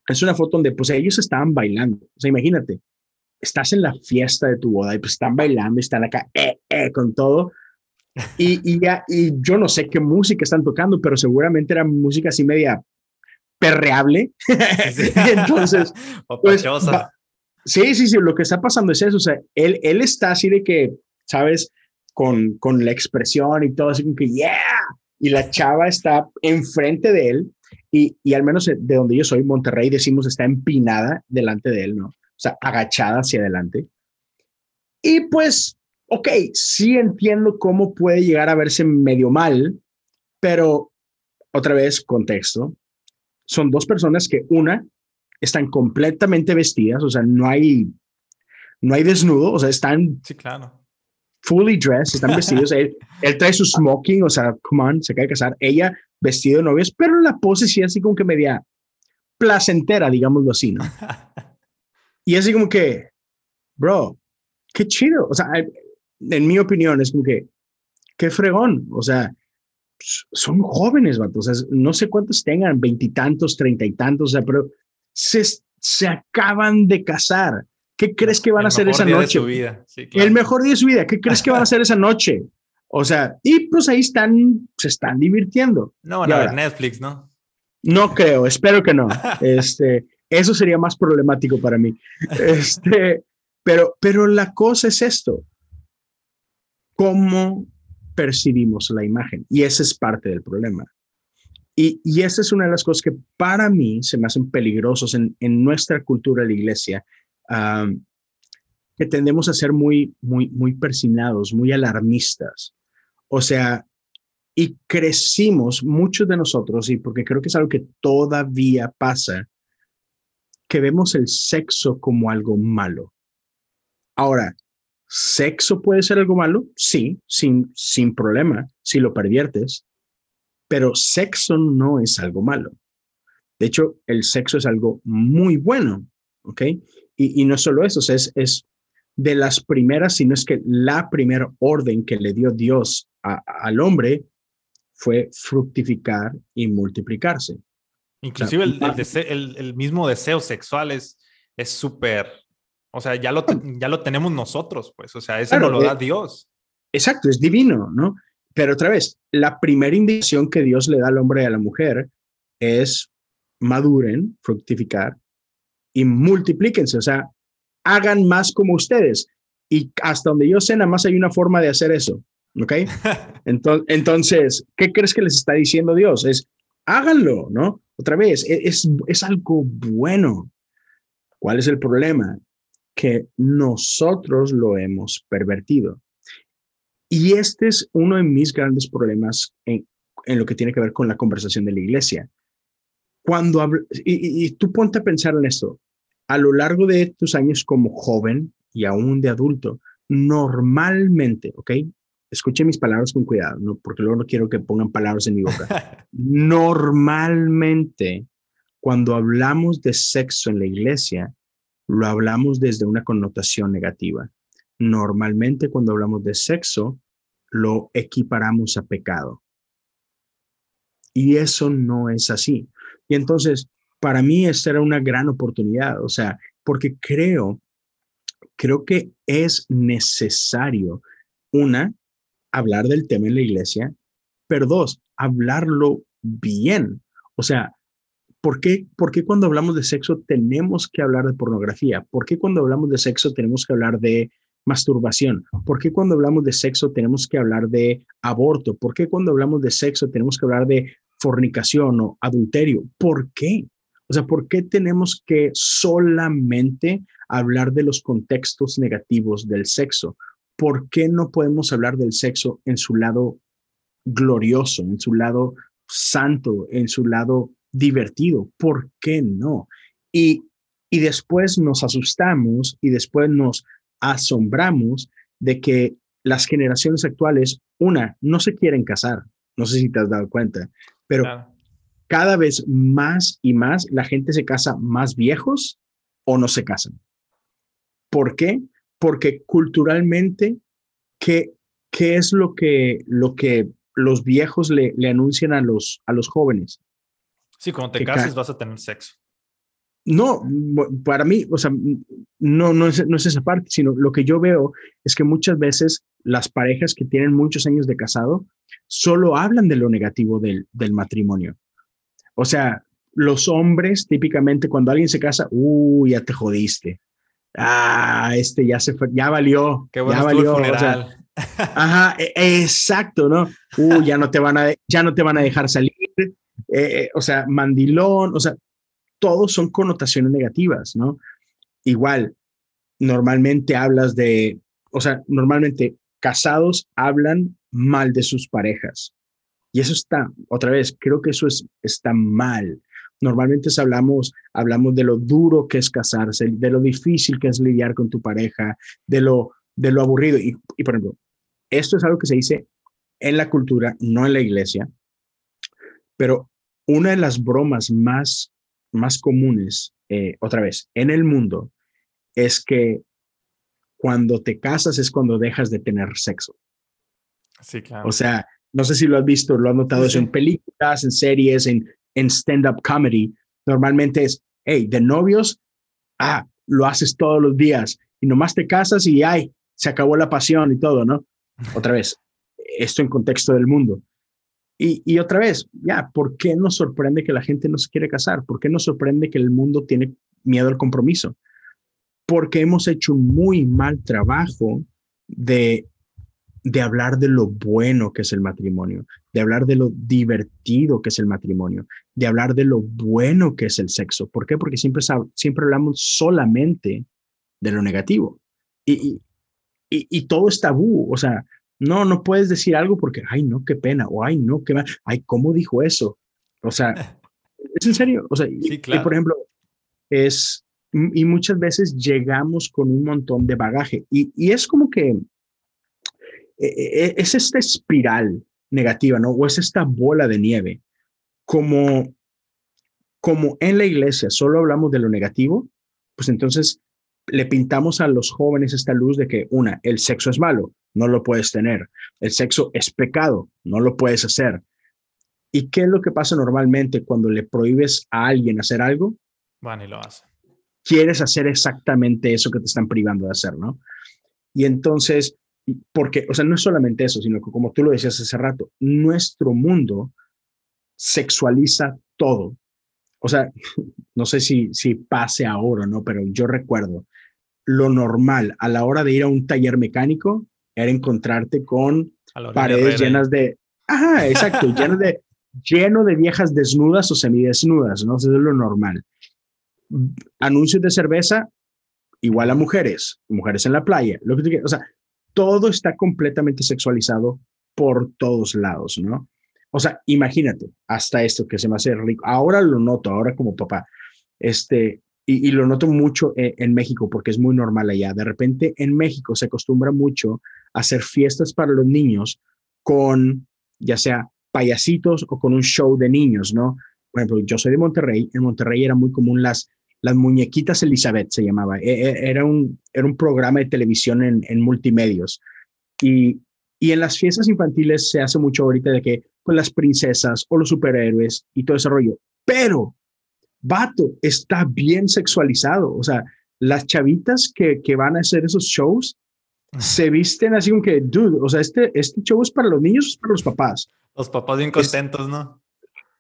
es una foto donde pues ellos estaban bailando. O sea, imagínate, estás en la fiesta de tu boda y pues están bailando están acá eh, eh, con todo. Y, y, ya, y yo no sé qué música están tocando, pero seguramente era música así media perreable. (laughs) entonces, (laughs) pues, sí, sí, sí, lo que está pasando es eso. O sea, él, él está así de que, ¿sabes? Con, con la expresión y todo así como que, yeah, y la chava está enfrente de él y, y, al menos de donde yo soy, Monterrey, decimos está empinada delante de él, ¿no? O sea, agachada hacia adelante. Y pues, ok, sí entiendo cómo puede llegar a verse medio mal, pero otra vez, contexto. Son dos personas que una, están completamente vestidas, o sea, no hay, no hay desnudo, o sea, están sí, claro fully dressed, están vestidos. él, (laughs) trae su smoking, o sea, come on, se acaba de casar. Ella vestido de novios, pero la pose sí así como que media placentera, digámoslo así, ¿no? (laughs) Y así como que, bro, qué chido. O sea, en mi opinión es como que, qué fregón. O sea, son jóvenes, vato. O sea, no sé cuántos tengan, veintitantos, treinta y tantos, o sea, pero se, se acaban de casar. ¿Qué crees que van a hacer esa noche? El mejor día de su vida. ¿Qué crees que van a hacer esa noche? O sea, y pues ahí están, se están divirtiendo. No van a ver Netflix, ¿no? No creo, espero que no. (laughs) Este, eso sería más problemático para mí. (laughs) Este, pero, pero la cosa es esto. ¿Cómo percibimos la imagen? Y ese es parte del problema. Y, y esa es una de las cosas que para mí se me hacen peligrosos en, en nuestra cultura de la iglesia que tendemos a ser muy, muy, muy persinados, muy alarmistas. O sea, y crecimos muchos de nosotros, y porque creo que es algo que todavía pasa, que vemos el sexo como algo malo. Ahora, ¿sexo puede ser algo malo? Sí, sin, sin problema, si lo perviertes, pero sexo no es algo malo. De hecho, el sexo es algo muy bueno, ¿ok? Y, no solo eso, es, es de las primeras, sino es que la primera orden que le dio Dios al hombre fue fructificar y multiplicarse. Inclusive el, el, mismo deseo sexual es súper, o sea, ya lo, ya lo tenemos nosotros, pues, o sea, eso nos lo da eh, Dios. Exacto, es divino, ¿no? Pero otra vez, la primera indicación que Dios le da al hombre y a la mujer es maduren, fructificar y multiplíquense, o sea, hagan más como ustedes. Y hasta donde yo sé, nada más hay una forma de hacer eso, ¿ok? (laughs) Entonces, ¿qué crees que les está diciendo Dios? Es, háganlo, ¿no? Otra vez, e-, es, es algo bueno. ¿Cuál es el problema? Que nosotros lo hemos pervertido. Y este es uno de mis grandes problemas en lo que tiene que ver con la conversación de la iglesia. Cuando y, y tú ponte a pensar en esto, a lo largo de tus años como joven y aún de adulto, normalmente, ¿ok? Escuche mis palabras con cuidado, ¿no? porque luego no quiero que pongan palabras en mi boca. (laughs) normalmente, cuando hablamos de sexo en la iglesia, lo hablamos desde una connotación negativa. Normalmente, cuando hablamos de sexo, lo equiparamos a pecado. Y eso no es así. Y entonces, para mí esta era una gran oportunidad, o sea, porque creo, creo que es necesario, una, hablar del tema en la iglesia, pero dos, hablarlo bien. O sea, ¿por qué, ¿por qué cuando hablamos de sexo tenemos que hablar de pornografía? ¿Por qué cuando hablamos de sexo tenemos que hablar de masturbación? ¿Por qué cuando hablamos de sexo tenemos que hablar de aborto? ¿Por qué cuando hablamos de sexo tenemos que hablar de fornicación o adulterio? ¿Por qué? O sea, ¿por qué tenemos que solamente hablar de los contextos negativos del sexo? ¿Por qué no podemos hablar del sexo en su lado glorioso, en su lado santo, en su lado divertido? ¿Por qué no? Y, y después nos asustamos y después nos asombramos de que las generaciones actuales, una, no se quieren casar. No sé si te has dado cuenta, pero cada vez más y más la gente se casa más viejos o no se casan. ¿Por qué? Porque culturalmente, ¿qué, qué es lo que, lo que los viejos le, le anuncian a los, a los jóvenes? Sí, cuando te cases vas a tener sexo. No, para mí, o sea, no, no es, no es esa parte, sino lo que yo veo es que muchas veces las parejas que tienen muchos años de casado solo hablan de lo negativo del, del matrimonio. O sea, los hombres típicamente cuando alguien se casa, uh, ya te jodiste. Ah, este ya se fue, ya valió. Qué bueno ya valió. funeral. ajá, e, exacto, ¿no? Uh, ya no te van a, ya no te van a dejar salir. Eh, eh, o sea, mandilón, o sea, todos son connotaciones negativas, ¿no? Igual, normalmente hablas de, o sea, normalmente casados hablan mal de sus parejas. Y eso está, otra vez, creo que eso es, está mal. Normalmente hablamos, hablamos de lo duro que es casarse, de lo difícil que es lidiar con tu pareja, de lo, de lo aburrido. Y, y por ejemplo, esto es algo que se dice en la cultura, no en la iglesia, pero una de las bromas más, más comunes, eh, otra vez, en el mundo, es que cuando te casas es cuando dejas de tener sexo. Sí, claro. O sea, no sé si lo has visto, lo has notado eso en películas, en series, en, en stand-up comedy. Normalmente es, hey, de novios, ah, lo haces todos los días y nomás te casas y ay, se acabó la pasión y todo, ¿no? Otra vez, esto en contexto del mundo. Y, y, otra vez, ya, ¿por qué nos sorprende que la gente no se quiere casar? ¿Por qué nos sorprende que el mundo tiene miedo al compromiso? Porque hemos hecho un muy mal trabajo de de hablar de lo bueno que es el matrimonio, de hablar de lo divertido que es el matrimonio, de hablar de lo bueno que es el sexo. ¿Por qué? Porque siempre, siempre hablamos solamente de lo negativo. Y, y, y, todo es tabú. O sea, no, no puedes decir algo porque, ay, no, qué pena, o ay, no, qué mal, ay, ¿cómo dijo eso? O sea, (laughs) es en serio. O sea, y, por ejemplo, es, y muchas veces llegamos con un montón de bagaje. Y, y es como que e, e, e, es esta espiral negativa, ¿no? O es esta bola de nieve. Como, como en la iglesia solo hablamos de lo negativo, pues entonces le pintamos a los jóvenes esta luz de que, una, el sexo es malo, no lo puedes tener. El sexo es pecado, no lo puedes hacer. ¿Y qué es lo que pasa normalmente cuando le prohíbes a alguien hacer algo? Van y lo hace. Quieres hacer exactamente eso que te están privando de hacer, ¿no? Y entonces porque, o sea, no es solamente eso, sino que como tú lo decías hace rato, nuestro mundo sexualiza todo. O sea, (laughs) no sé si, si pase ahora, ¿no? Pero yo recuerdo, lo normal a la hora de ir a un taller mecánico era encontrarte con paredes llenas de, ajá, exacto, (laughs) lleno de, lleno de viejas desnudas o semidesnudas, ¿no? Eso es lo normal. Anuncios de cerveza, igual a mujeres, mujeres en la playa, lo que o sea, todo está completamente sexualizado por todos lados, ¿no? o sea, imagínate, hasta esto que se me hace rico. Ahora lo noto, ahora como papá, este, y, lo noto mucho en, en, México porque es muy normal allá. De repente en México se acostumbra mucho a hacer fiestas para los niños con, ya sea payasitos o con un show de niños, ¿no? Por ejemplo, yo soy de Monterrey, en Monterrey era muy común las, las muñequitas Elizabeth, se llamaba. E, e, era un, era un programa de televisión en, en multimedios. Y, y en las fiestas infantiles se hace mucho ahorita de que pues las princesas o los superhéroes y todo ese rollo. Pero, vato, está bien sexualizado. O sea, las chavitas que, que van a hacer esos shows se visten así como que, dude, o sea, este, este show es para los niños, es para los papás. Los papás bien contentos, ¿no?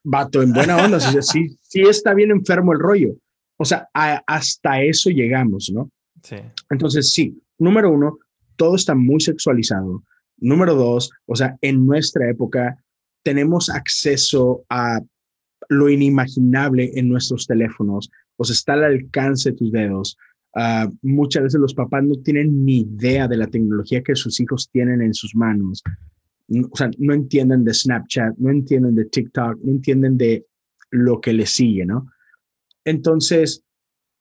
Vato, en buena onda, sí, sí está bien enfermo el rollo. O sea, hasta eso llegamos, ¿no? Sí. Entonces, sí, número uno, todo está muy sexualizado. Número dos, o sea, en nuestra época tenemos acceso a lo inimaginable en nuestros teléfonos, o sea, está al alcance de tus dedos. Uh, muchas veces los papás no tienen ni idea de la tecnología que sus hijos tienen en sus manos o sea, no entienden de Snapchat, no entienden de TikTok, no entienden de lo que les sigue, ¿no? Entonces,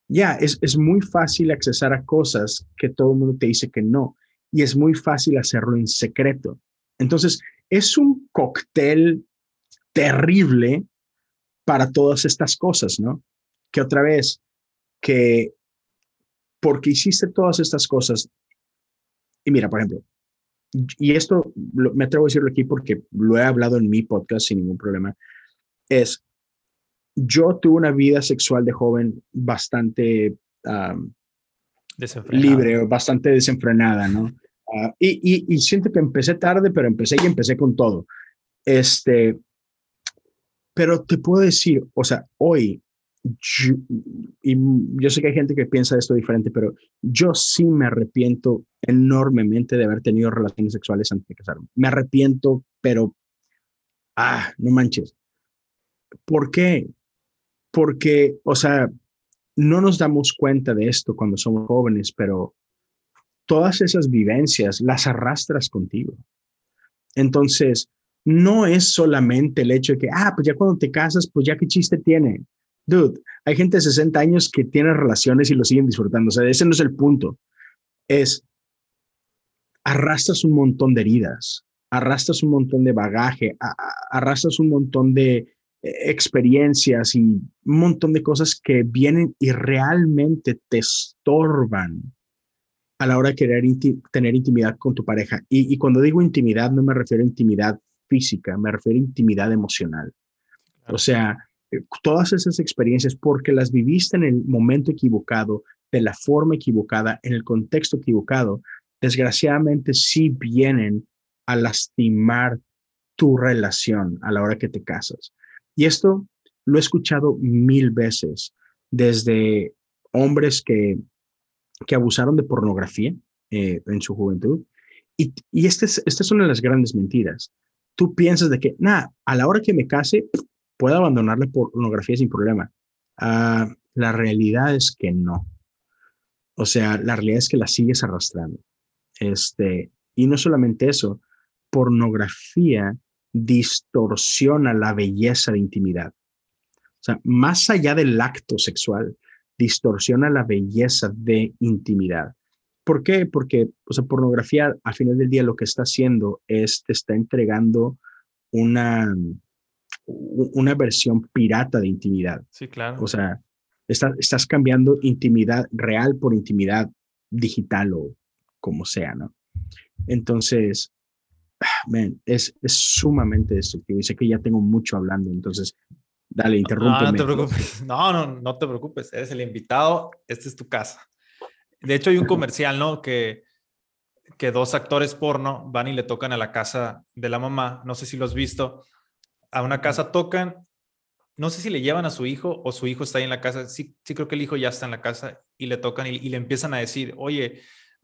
ya, es, es muy fácil accesar a cosas que todo el mundo te dice que no, y es muy fácil hacerlo en secreto. Entonces, es un cóctel terrible para todas estas cosas, ¿no? Que otra vez, que porque hiciste todas estas cosas, y mira, por ejemplo, y esto me atrevo a decirlo aquí porque lo he hablado en mi podcast sin ningún problema, es, yo tuve una vida sexual de joven bastante libre, bastante desenfrenada, ¿no? Ah, y, y, siento que empecé tarde, pero empecé y empecé con todo. Este, pero te puedo decir, o sea, hoy y yo sé que hay gente que piensa esto diferente, pero yo sí me arrepiento enormemente de haber tenido relaciones sexuales antes de casarme. Me arrepiento, pero, ah, no manches. ¿Por qué? Porque, o sea, no nos damos cuenta de esto cuando somos jóvenes, pero todas esas vivencias las arrastras contigo. Entonces, no es solamente el hecho de que, ah, pues ya cuando te casas, pues ya qué chiste tiene dude, hay gente de 60 años que tiene relaciones y lo siguen disfrutando. O sea, ese no es el punto. Es, arrastras un montón de heridas, arrastras un montón de bagaje, arrastras un montón de experiencias y un montón de cosas que vienen y realmente te estorban a la hora de querer tener intimidad con tu pareja. Y, y, cuando digo intimidad, no me refiero a intimidad física, me refiero a intimidad emocional. O sea, todas esas experiencias porque las viviste en el momento equivocado, de la forma equivocada, en el contexto equivocado, desgraciadamente sí vienen a lastimar tu relación a la hora que te casas. Y esto lo he escuchado mil veces, desde hombres que, que abusaron de pornografía eh, en su juventud. Y, y este esta es de las grandes mentiras. Tú piensas de que, nada, a la hora que me case, puede abandonар la pornografía sin problema. Uh, la realidad es que no. O sea, la realidad es que la sigues arrastrando. Este, y no solamente eso, pornografía distorsiona la belleza de intimidad. O sea, más allá del acto sexual, distorsiona la belleza de intimidad. ¿Por qué? Porque, o sea, pornografía al final del día lo que está haciendo es te está entregando una, una versión pirata de intimidad. Sí, claro. O sea, estás cambiando intimidad real por intimidad digital o como sea, ¿no? Entonces, man, es, es sumamente destructivo y sé que ya tengo mucho hablando, entonces, dale, interrúmpeme. No, no te preocupes. (laughs) No, no, no te preocupes. Eres el invitado. Esta es tu casa. De hecho, hay un comercial, ¿no? Que, que dos actores porno van y le tocan a la casa de la mamá. No sé si lo has visto a una casa, tocan, no sé si le llevan a su hijo o su hijo está ahí en la casa, sí, sí creo que el hijo ya está en la casa y le tocan y, le empiezan a decir, oye,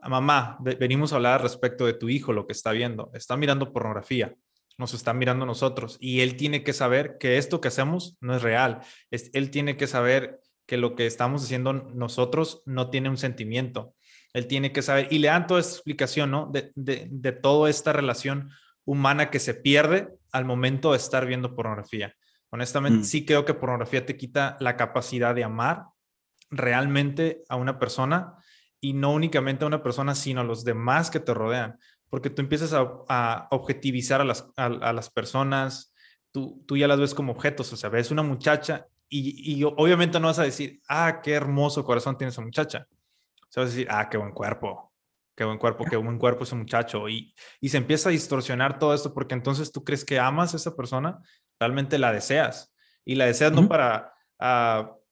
mamá, venimos a hablar respecto de tu hijo, lo que está viendo, está mirando pornografía, nos está mirando nosotros y él tiene que saber que esto que hacemos no es real, es, él tiene que saber que lo que estamos haciendo nosotros no tiene un sentimiento, él tiene que saber y le dan toda esta explicación, ¿no? De, de, de toda esta relación humana que se pierde al momento de estar viendo pornografía. Honestamente, mm. sí creo que pornografía te quita la capacidad de amar realmente a una persona y no únicamente a una persona, sino a los demás que te rodean, porque tú empiezas a, objetivizar a las, a, las personas, tú, tú, ya las ves como objetos, o sea, ves una muchacha y, y, obviamente no vas a decir, ah, qué hermoso corazón tiene esa muchacha. O sea, vas a decir, ah, qué buen cuerpo, qué buen cuerpo, qué buen cuerpo ese muchacho. Y, y se empieza a distorsionar todo esto porque entonces tú crees que amas a esa persona, realmente la deseas. Y la deseas no para... Uh,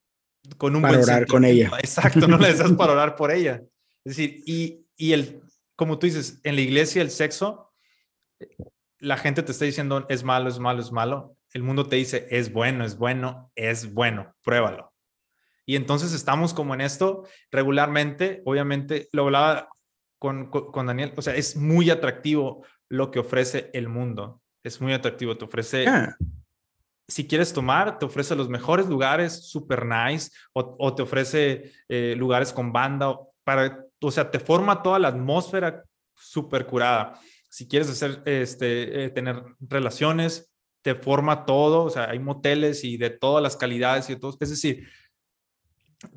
con un para orar con ella. Exacto, no la deseas (laughs) para orar por ella. Es decir, y, y el, como tú dices, en la iglesia el sexo, la gente te está diciendo es malo, es malo, es malo. El mundo te dice es bueno, es bueno, es bueno, pruébalo. Y entonces estamos como en esto regularmente, obviamente, lo hablaba con, con, Daniel, o sea, es muy atractivo lo que ofrece el mundo. Es muy atractivo, te ofrece... Ah. Si quieres tomar, te ofrece los mejores lugares, super nice, o, o te ofrece eh, lugares con banda, para, o sea, te forma toda la atmósfera súper curada. Si quieres hacer, este, eh, tener relaciones, te forma todo, o sea, hay moteles y de todas las calidades y todo. Es decir,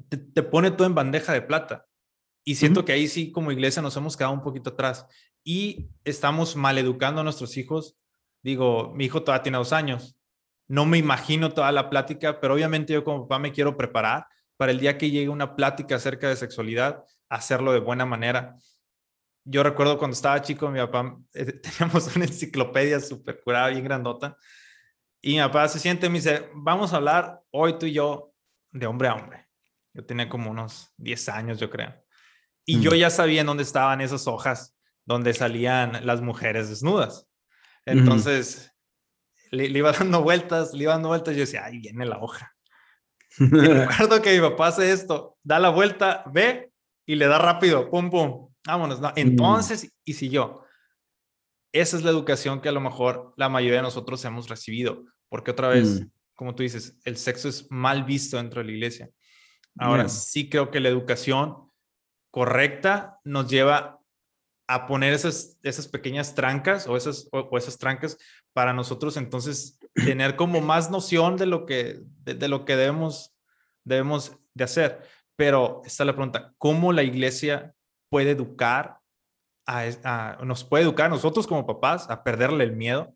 te, pone todo en bandeja de plata. Y siento que ahí sí, como iglesia, nos hemos quedado un poquito atrás y estamos maleducando a nuestros hijos. Digo, mi hijo todavía tiene dos años. No me imagino toda la plática, pero obviamente yo como papá me quiero preparar para el día que llegue una plática acerca de sexualidad, hacerlo de buena manera. Yo recuerdo cuando estaba chico, mi papá, eh, (laughs) teníamos una enciclopedia súper curada, bien grandota, y mi papá se siente y me dice, vamos a hablar hoy tú y yo de hombre a hombre. Yo tenía como unos 10 años, yo creo. Y yo ya sabía en dónde estaban esas hojas donde salían las mujeres desnudas. Entonces, le, iba dando vueltas, le iba dando vueltas yo decía, ahí viene la hoja. Y (laughs) recuerdo que mi papá hace esto, da la vuelta, ve y le da rápido, pum, pum, vámonos. No. Entonces, y si yo, esa es la educación que a lo mejor la mayoría de nosotros hemos recibido, porque otra vez, mm. como tú dices, el sexo es mal visto dentro de la iglesia. Ahora, sí creo que la educación correcta nos lleva a poner esas, esas pequeñas trancas o esas, o, esas trancas para nosotros entonces (clears throat) tener como más noción de lo que, de, lo que debemos, debemos de hacer. Pero está la pregunta, ¿cómo la iglesia puede educar, a, nos puede educar nosotros como papás a perderle el miedo?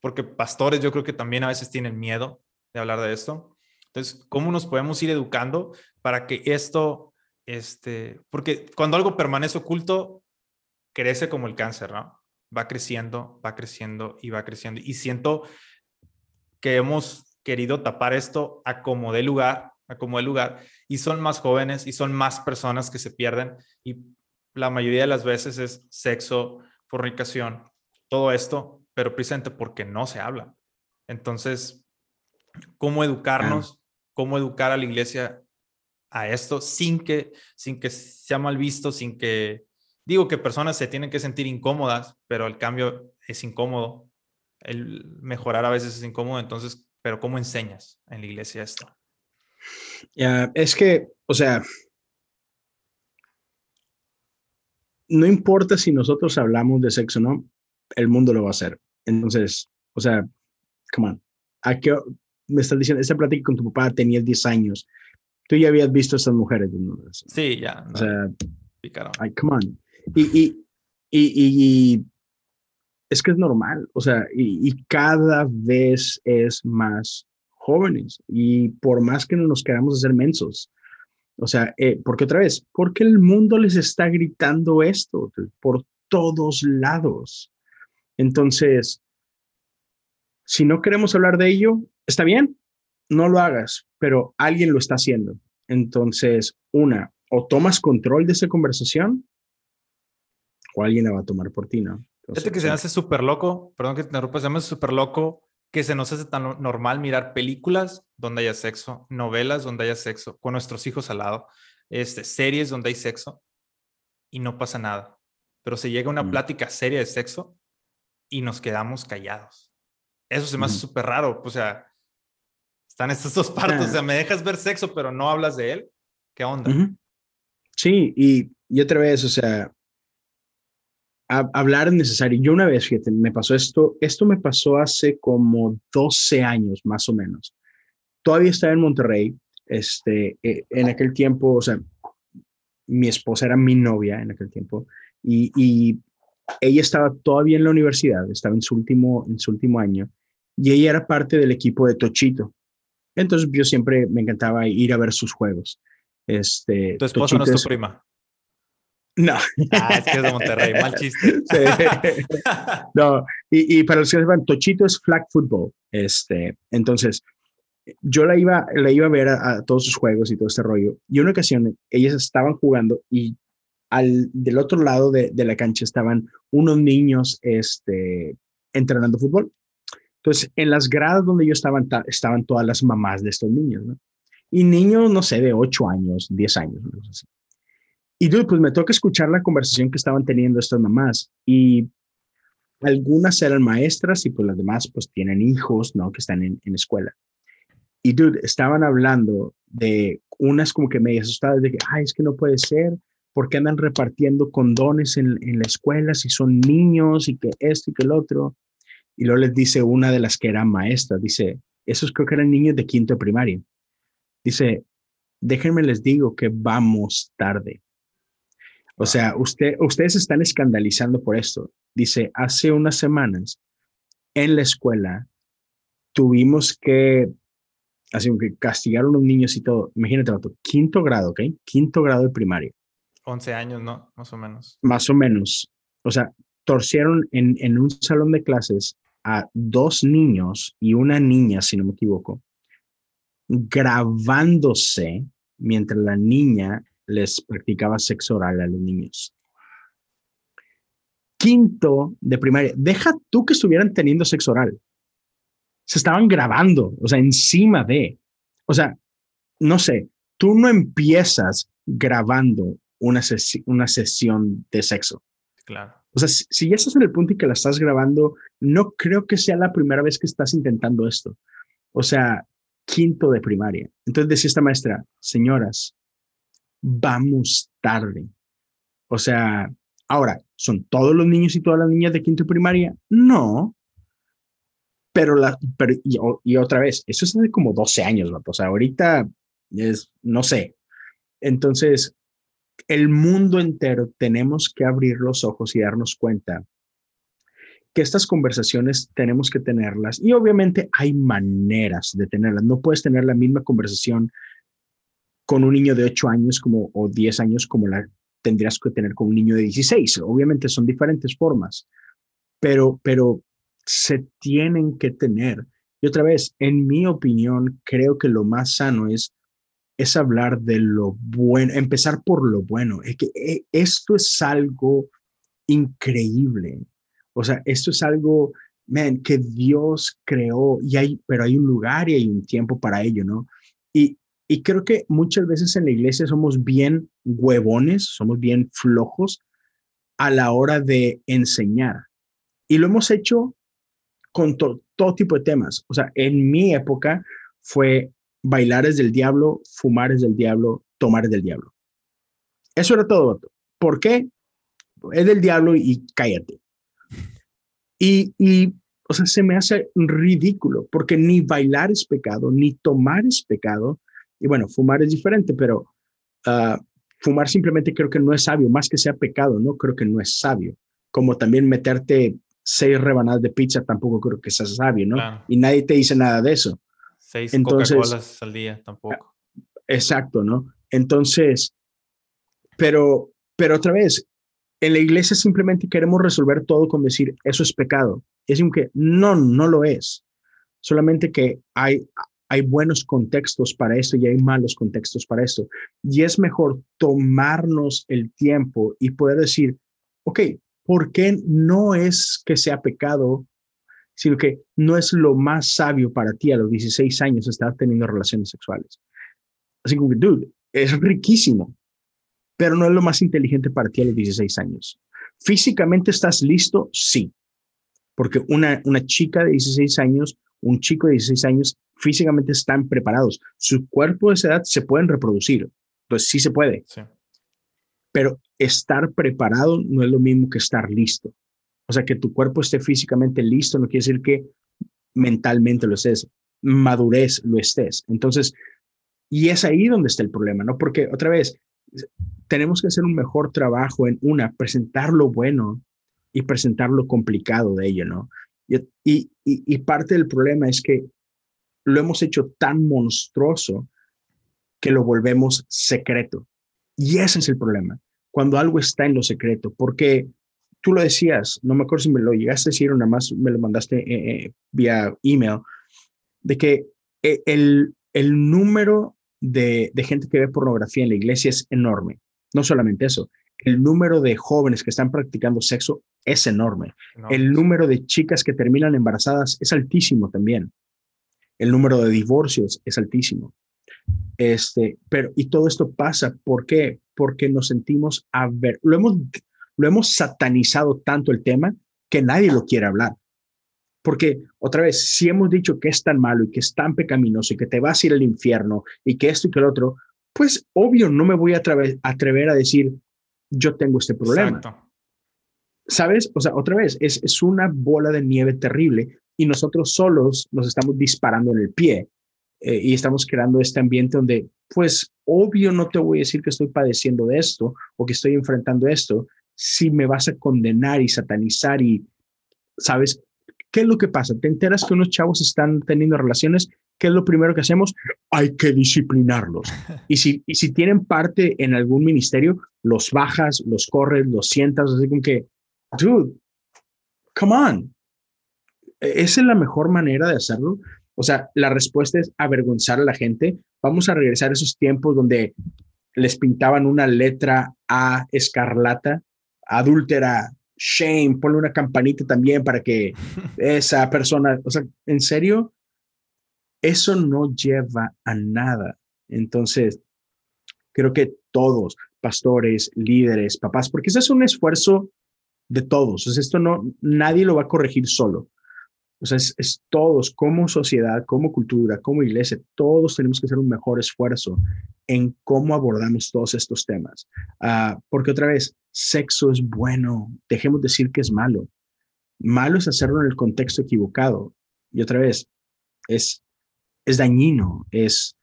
Porque pastores yo creo que también a veces tienen miedo de hablar de esto. Entonces, ¿cómo nos podemos ir educando para que esto, este, porque cuando algo permanece oculto, crece como el cáncer, ¿no? Va creciendo, va creciendo y va creciendo. Y siento que hemos querido tapar esto a como de lugar, a como de lugar, y son más jóvenes y son más personas que se pierden. Y la mayoría de las veces es sexo, fornicación, todo esto, pero precisamente porque no se habla. Entonces, ¿cómo educarnos? cómo educar a la iglesia a esto sin que, sin que sea mal visto, sin que, digo que personas se tienen que sentir incómodas, pero el cambio es incómodo, el mejorar a veces es incómodo, entonces, pero ¿cómo enseñas en la iglesia esto? Ya, es que, o sea, no importa si nosotros hablamos de sexo o no, el mundo lo va a hacer. Entonces, o sea, come on, ¿a qué, me estás diciendo, esa plática con tu papá tenía 10 años. Tú ya habías visto a estas mujeres. Sí, ya. O sea, ay, come on. Y, y, y, es que es normal, o sea, y, cada vez es más jóvenes. Y por más que no nos queramos hacer mensos, o sea, eh, porque otra vez, porque el mundo les está gritando esto por todos lados. Entonces, si no queremos hablar de ello, está bien, no lo hagas, pero alguien lo está haciendo. Entonces, una, o tomas control de esa conversación o alguien la va a tomar por ti, ¿no? Fíjate que se me hace súper loco, perdón que te interrumpa, se me hace súper loco que se nos hace tan normal mirar películas donde haya sexo, novelas donde haya sexo, con nuestros hijos al lado, este, series donde hay sexo y no pasa nada. Pero se llega a una mm. plática seria de sexo y nos quedamos callados. Eso se me hace súper raro. O sea, están estas dos partes. O sea, me dejas ver sexo, pero no hablas de él. ¿Qué onda? Sí, y, y otra vez, o sea, hablar es necesario. Yo una vez, fíjate, me pasó esto, esto me pasó hace como 12 años más o menos. Todavía estaba en Monterrey, este, eh, en aquel tiempo, o sea, mi esposa era mi novia en aquel tiempo y, y, ella estaba todavía en la universidad, estaba en su último, en su último año y ella era parte del equipo de Tochito. Entonces yo siempre me encantaba ir a ver sus juegos. Este, tu esposa no es tu prima. No. Ah, es que es de Monterrey, mal chiste. (laughs) No, y, y, para los que sepan, Tochito es flag football. Este, entonces, yo la iba, la iba a ver a, todos sus juegos y todo este rollo. Y una ocasión, ellas estaban jugando y al, del otro lado de, de la cancha estaban unos niños este, entrenando fútbol. Entonces, en las gradas donde yo estaba, estaban todas las mamás de estos niños, ¿no? Y niños, no sé, de 8 años, 10 años, no sé. Y pues me toca escuchar la conversación que estaban teniendo estas mamás y algunas eran maestras y pues las demás pues tienen hijos, ¿no? Que están en, en escuela. Y dude, estaban hablando de unas como que medio asustadas de que, ay, es que no puede ser, porque andan repartiendo condones en, en la escuela si son niños y que esto y que el otro? Y luego les dice una de las que eran maestras, dice, esos creo que eran niños de quinto de primaria. Dice, déjenme les digo que vamos tarde. O sea, usted, ustedes están escandalizando por esto. Dice, hace unas semanas en la escuela tuvimos que, así que castigar a unos niños y todo. Imagínate, quinto grado, ¿ok? Quinto grado de primaria. 11 años, ¿no? Más o menos. Más o menos. O sea, torcieron en, en un salón de clases a dos niños y una niña, si no me equivoco, grabándose mientras la niña les practicaba sexo oral a los niños. Quinto de primaria, deja tú que estuvieran teniendo sexo oral. Se estaban grabando, o sea, encima de, o sea, no sé, tú no empiezas grabando una, una sesión de sexo. Claro. O sea, si, si, ya estás en el punto y que la estás grabando, no creo que sea la primera vez que estás intentando esto. O sea, quinto de primaria. Entonces decía esta maestra, señoras, vamos tarde. O sea, ahora, ¿son todos los niños y todas las niñas de quinto y primaria? No. Pero, la, y, otra vez, eso es hace como 12 años, ¿no? o sea, ahorita es, no sé. Entonces, el mundo entero tenemos que abrir los ojos y darnos cuenta que estas conversaciones tenemos que tenerlas y obviamente hay maneras de tenerlas. No puedes tener la misma conversación con un niño de 8 años como, o 10 años como la tendrías que tener con un niño de 16. Obviamente son diferentes formas, pero, pero se tienen que tener. Y otra vez, en mi opinión, creo que lo más sano es, es hablar de lo bueno, empezar por lo bueno. Es que eh, esto es algo increíble. O sea, esto es algo, man, que Dios creó y hay, pero hay un lugar y hay un tiempo para ello, ¿no? Y, y creo que muchas veces en la iglesia somos bien huevones, somos bien flojos a la hora de enseñar. Y lo hemos hecho con todo tipo de temas. O sea, en mi época fue bailar es del diablo, fumar es del diablo, tomar es del diablo. Eso era todo. ¿Por qué? Es del diablo y cállate. Y, y o sea, se me hace ridículo porque ni bailar es pecado, ni tomar es pecado, y bueno, fumar es diferente, pero uh, fumar simplemente creo que no es sabio, más que sea pecado, no creo que no es sabio. Como también meterte seis rebanadas de pizza tampoco creo que sea sabio, ¿no? Y nadie te dice nada de eso. Seis Coca-Colas al día tampoco. Exacto, ¿no? Entonces, pero, pero otra vez, en la iglesia simplemente queremos resolver todo con decir eso es pecado. Es que no, no lo es. Solamente que hay, hay buenos contextos para esto y hay malos contextos para esto. Y es mejor tomarnos el tiempo y poder decir, ok, ¿por qué no es que sea pecado, sino que no es lo más sabio para ti a los 16 años estar teniendo relaciones sexuales? Así como que, dude, es riquísimo, pero no es lo más inteligente para ti a los 16 años. Físicamente estás listo, sí, porque una, una chica de 16 años, un chico de 16 años físicamente están preparados. Su cuerpo de esa edad se pueden reproducir. Entonces sí se puede. pero estar preparado no es lo mismo que estar listo. O sea, que tu cuerpo esté físicamente listo no quiere decir que mentalmente lo estés, madurez lo estés. Entonces, y es ahí donde está el problema, ¿no? Porque otra vez, tenemos que hacer un mejor trabajo en una, presentar lo bueno y presentar lo complicado de ello, ¿no? Y, y, parte del problema es que lo hemos hecho tan monstruoso que lo volvemos secreto. Y ese es el problema, cuando algo está en lo secreto, porque tú lo decías, no me acuerdo si me lo llegaste a decir o nada más me lo mandaste eh, eh, vía email, de que eh, el, el número de, de, gente que ve pornografía en la iglesia es enorme. No solamente eso, el número de jóvenes que están practicando sexo es enorme. El número de chicas que terminan embarazadas es altísimo también. El número de divorcios es altísimo. Este, pero, y todo esto pasa, ¿por qué? Porque nos sentimos a ver, lo hemos, lo hemos satanizado tanto el tema que nadie lo quiere hablar. Porque otra vez, si hemos dicho que es tan malo y que es tan pecaminoso y que te vas a ir al infierno y que esto y que el otro, pues obvio no me voy a atrever, a decir, yo tengo este problema. ¿Sabes? O sea, otra vez, es, es una bola de nieve terrible y nosotros solos nos estamos disparando en el pie eh, y estamos creando este ambiente donde, pues, obvio no te voy a decir que estoy padeciendo de esto o que estoy enfrentando esto si me vas a condenar y satanizar y, ¿sabes? ¿Qué es lo que pasa? Te enteras que unos chavos están teniendo relaciones, ¿qué es lo primero que hacemos? Hay que disciplinarlos. (laughs) Y si, y si tienen parte en algún ministerio, los bajas, los corres, los sientas, así como que, dude, come on. E-, esa es la mejor manera de hacerlo. O sea, la respuesta es avergonzar a la gente. Vamos a regresar a esos tiempos donde les pintaban una letra A escarlata, adúltera, shame, ponle una campanita también para que (laughs) esa persona, o sea, en serio, eso no lleva a nada. Entonces, creo que todos, pastores, líderes, papás, porque ese es un esfuerzo de todos. O sea, esto no, nadie lo va a corregir solo. O sea, es, todos como sociedad, como cultura, como iglesia, todos tenemos que hacer un mejor esfuerzo en cómo abordamos todos estos temas. Ah, porque otra vez, sexo es bueno, dejemos decir que es malo. Malo es hacerlo en el contexto equivocado. Y otra vez, es, es dañino, es,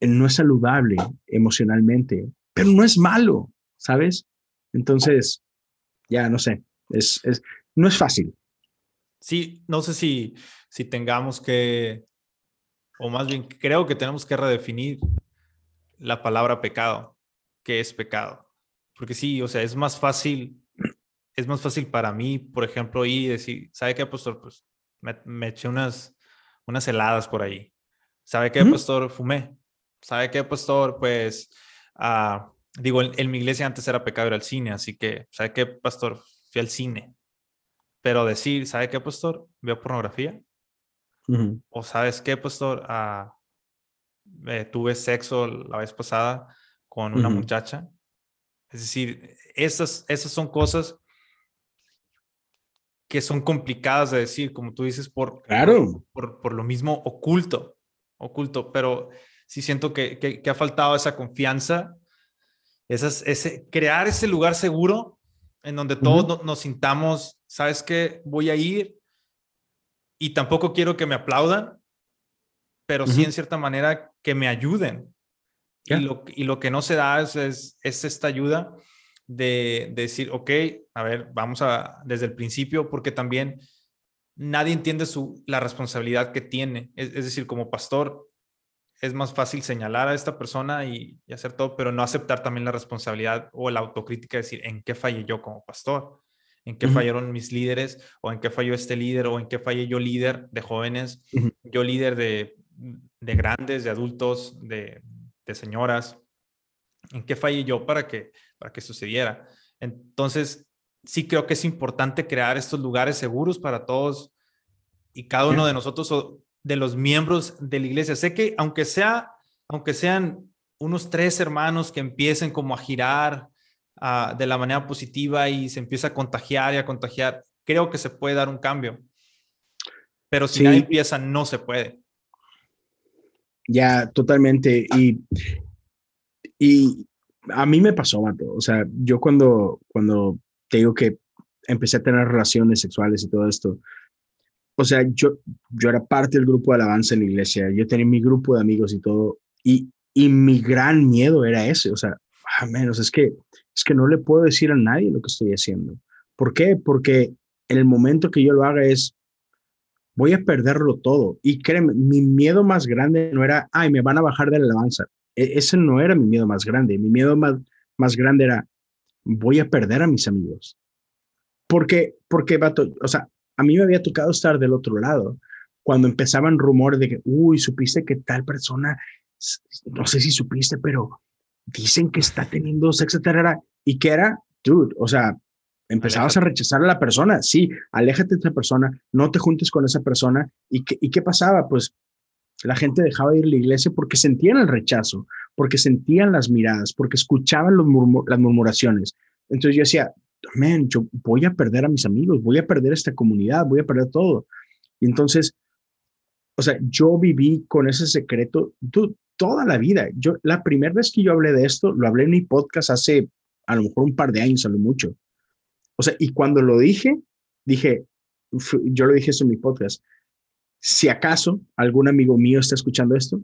no es saludable emocionalmente, pero no es malo, ¿sabes? Entonces, ya no sé, es, es, no es fácil, Sí, no sé si, si tengamos que, o más bien creo que tenemos que redefinir la palabra pecado. ¿Qué es pecado? Porque sí, o sea, es más fácil, es más fácil para mí, por ejemplo, ir y decir, ¿sabe qué, pastor? Pues me, eché unas, unas heladas por ahí. ¿Sabe qué, pastor? Fumé. ¿Sabe qué, pastor? Pues, uh, digo, en, en, mi iglesia antes era pecado ir al cine, así que, ¿sabe qué, pastor? Fui al cine. Pero decir, ¿sabe qué, pastor? Veo pornografía. O ¿sabes qué, pastor? Ah, eh, tuve sexo la vez pasada con una muchacha. Es decir, esas, esas son cosas que son complicadas de decir, como tú dices, por, claro. por, por lo mismo oculto, oculto, pero sí siento que, que, ha faltado esa confianza, esas, ese, crear ese lugar seguro en donde todos nos sintamos ¿sabes qué? Voy a ir y tampoco quiero que me aplaudan, pero sí en cierta manera que me ayuden. Y, lo, y, lo, que no se da es, es, esta ayuda de, decir, ok, a ver, vamos a desde el principio, porque también nadie entiende su, la responsabilidad que tiene. Es, decir, como pastor, es más fácil señalar a esta persona y, y, hacer todo, pero no aceptar también la responsabilidad o la autocrítica, de decir, ¿en qué fallé yo como pastor? en qué fallaron mis líderes o en qué falló este líder o en qué fallé yo líder de jóvenes, yo líder de, de, grandes, de adultos, de, de, señoras, en qué fallé yo para que, para que sucediera. Entonces, sí creo que es importante crear estos lugares seguros para todos y cada uno de nosotros de los miembros de la iglesia. Sé que aunque sea, aunque sean unos tres hermanos que empiecen como a girar de la manera positiva y se empieza a contagiar y a contagiar, creo que se puede dar un cambio. Pero si nadie empieza, no se puede. Ya, totalmente. Y, y a mí me pasó, vato. O sea, yo cuando, cuando te digo que empecé a tener relaciones sexuales y todo esto, o sea, yo, yo era parte del grupo de alabanza en la iglesia, yo tenía mi grupo de amigos y todo, y, y mi gran miedo era ese, o sea, a menos es que, es que no le puedo decir a nadie lo que estoy haciendo. ¿Por qué? Porque en el momento que yo lo haga es, voy a perderlo todo. Y créeme, mi miedo más grande no era, ay, me van a bajar de la alabanza. E, ese no era mi miedo más grande. Mi miedo más, más grande era, voy a perder a mis amigos. Porque, porque, vato, o sea, a mí me había tocado estar del otro lado. Cuando empezaban rumores de que, uy, supiste que tal persona, no sé si supiste, pero dicen que está teniendo sexo, etcétera. Y que era, dude, o sea, empezabas a rechazar a la persona. Sí, aléjate de esa persona, no te juntes con esa persona. ¿Y qué, ¿Y qué pasaba? Pues la gente dejaba de ir a la iglesia porque sentían el rechazo, porque sentían las miradas, porque escuchaban los las murmuraciones. Entonces yo decía, man, yo voy a perder a mis amigos, voy a perder esta comunidad, voy a perder todo. Y entonces, o sea, yo viví con ese secreto toda la vida. Yo, la primera vez que yo hablé de esto, lo hablé en mi podcast hace a lo mejor un par de años, a mucho. O sea, y cuando lo dije, dije, yo lo dije eso en mi podcast, si acaso algún amigo mío está escuchando esto,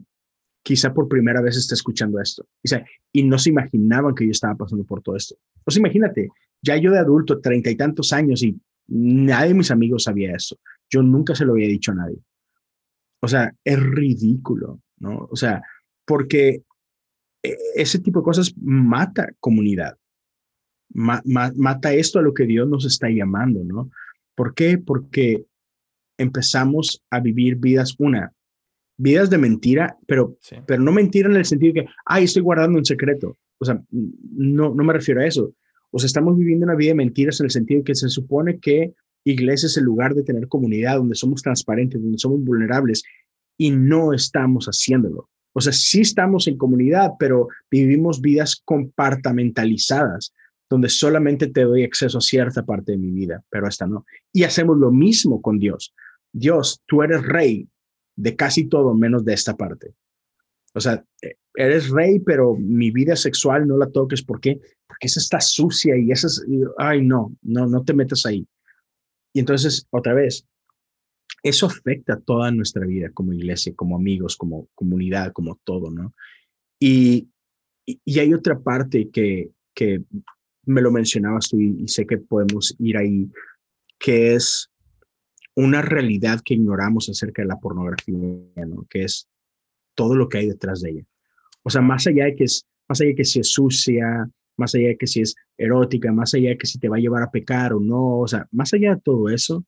quizá por primera vez está escuchando esto. O sea, y no se imaginaban que yo estaba pasando por todo esto. O sea, imagínate, ya yo de adulto, treinta y tantos años y nadie de mis amigos sabía eso. Yo nunca se lo había dicho a nadie. O sea, es ridículo, ¿no? O sea, porque e, ese tipo de cosas mata comunidad. mata esto a lo que Dios nos está llamando, ¿no? ¿Por qué? Porque empezamos a vivir vidas, una, vidas de mentira, pero, pero no mentira en el sentido de que, ay, estoy guardando un secreto. O sea, no, no me refiero a eso. O sea, estamos viviendo una vida de mentiras en el sentido de que se supone que iglesia es el lugar de tener comunidad, donde somos transparentes, donde somos vulnerables, y no estamos haciéndolo. O sea, sí estamos en comunidad, pero vivimos vidas compartamentalizadas, donde solamente te doy acceso a cierta parte de mi vida, pero esta no. Y hacemos lo mismo con Dios. Dios, tú eres rey de casi todo menos de esta parte. O sea, eh, eres rey, pero mi vida sexual no la toques. ¿Por qué? Porque esa está sucia y esa es, ay, no, no, no te metas ahí. Y entonces, otra vez, eso afecta toda nuestra vida como iglesia, como amigos, como comunidad, como todo, ¿no? Y, y, hay otra parte que, que me lo mencionabas tú y, sé que podemos ir ahí, que es una realidad que ignoramos acerca de la pornografía, ¿no? Que es todo lo que hay detrás de ella. O sea, más allá de que es, más allá de que si es sucia, más allá de que si es erótica, más allá de que si te va a llevar a pecar o no, o sea, más allá de todo eso,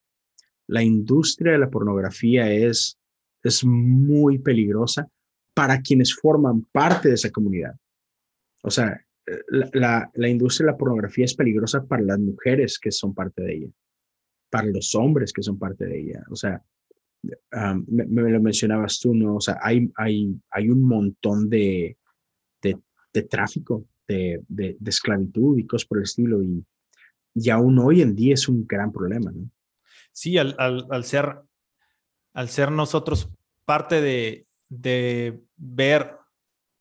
la industria de la pornografía es, es muy peligrosa para quienes forman parte de esa comunidad. O sea, la, la, industria de la pornografía es peligrosa para las mujeres que son parte de ella, para los hombres que son parte de ella. O sea, me, lo mencionabas tú, ¿no? O sea, hay, hay, hay un montón de, de, tráfico, de, de, esclavitud y cosas por el estilo, y, y aún hoy en día es un gran problema, ¿no? Sí, al, al, al ser, al ser nosotros parte de, de ver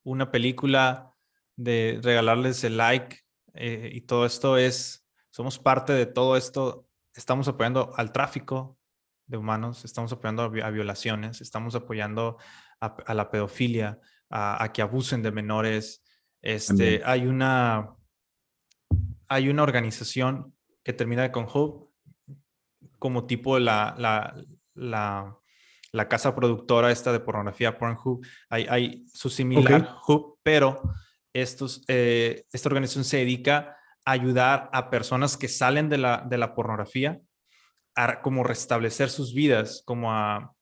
una película, de regalarles el like eh, y todo esto es, somos parte de todo esto, estamos apoyando al tráfico, de humanos, estamos apoyando a, violaciones, estamos apoyando a, la pedofilia, a, que abusen de menores. Este, hay una hay una organización que termina con Hub como tipo la, la, la, la, casa productora esta de pornografía Pornhub. Hay, hay su similar Hub, pero estos, eh, esta organización se dedica a ayudar a personas que salen de la, de la pornografía como restablecer sus vidas, como a,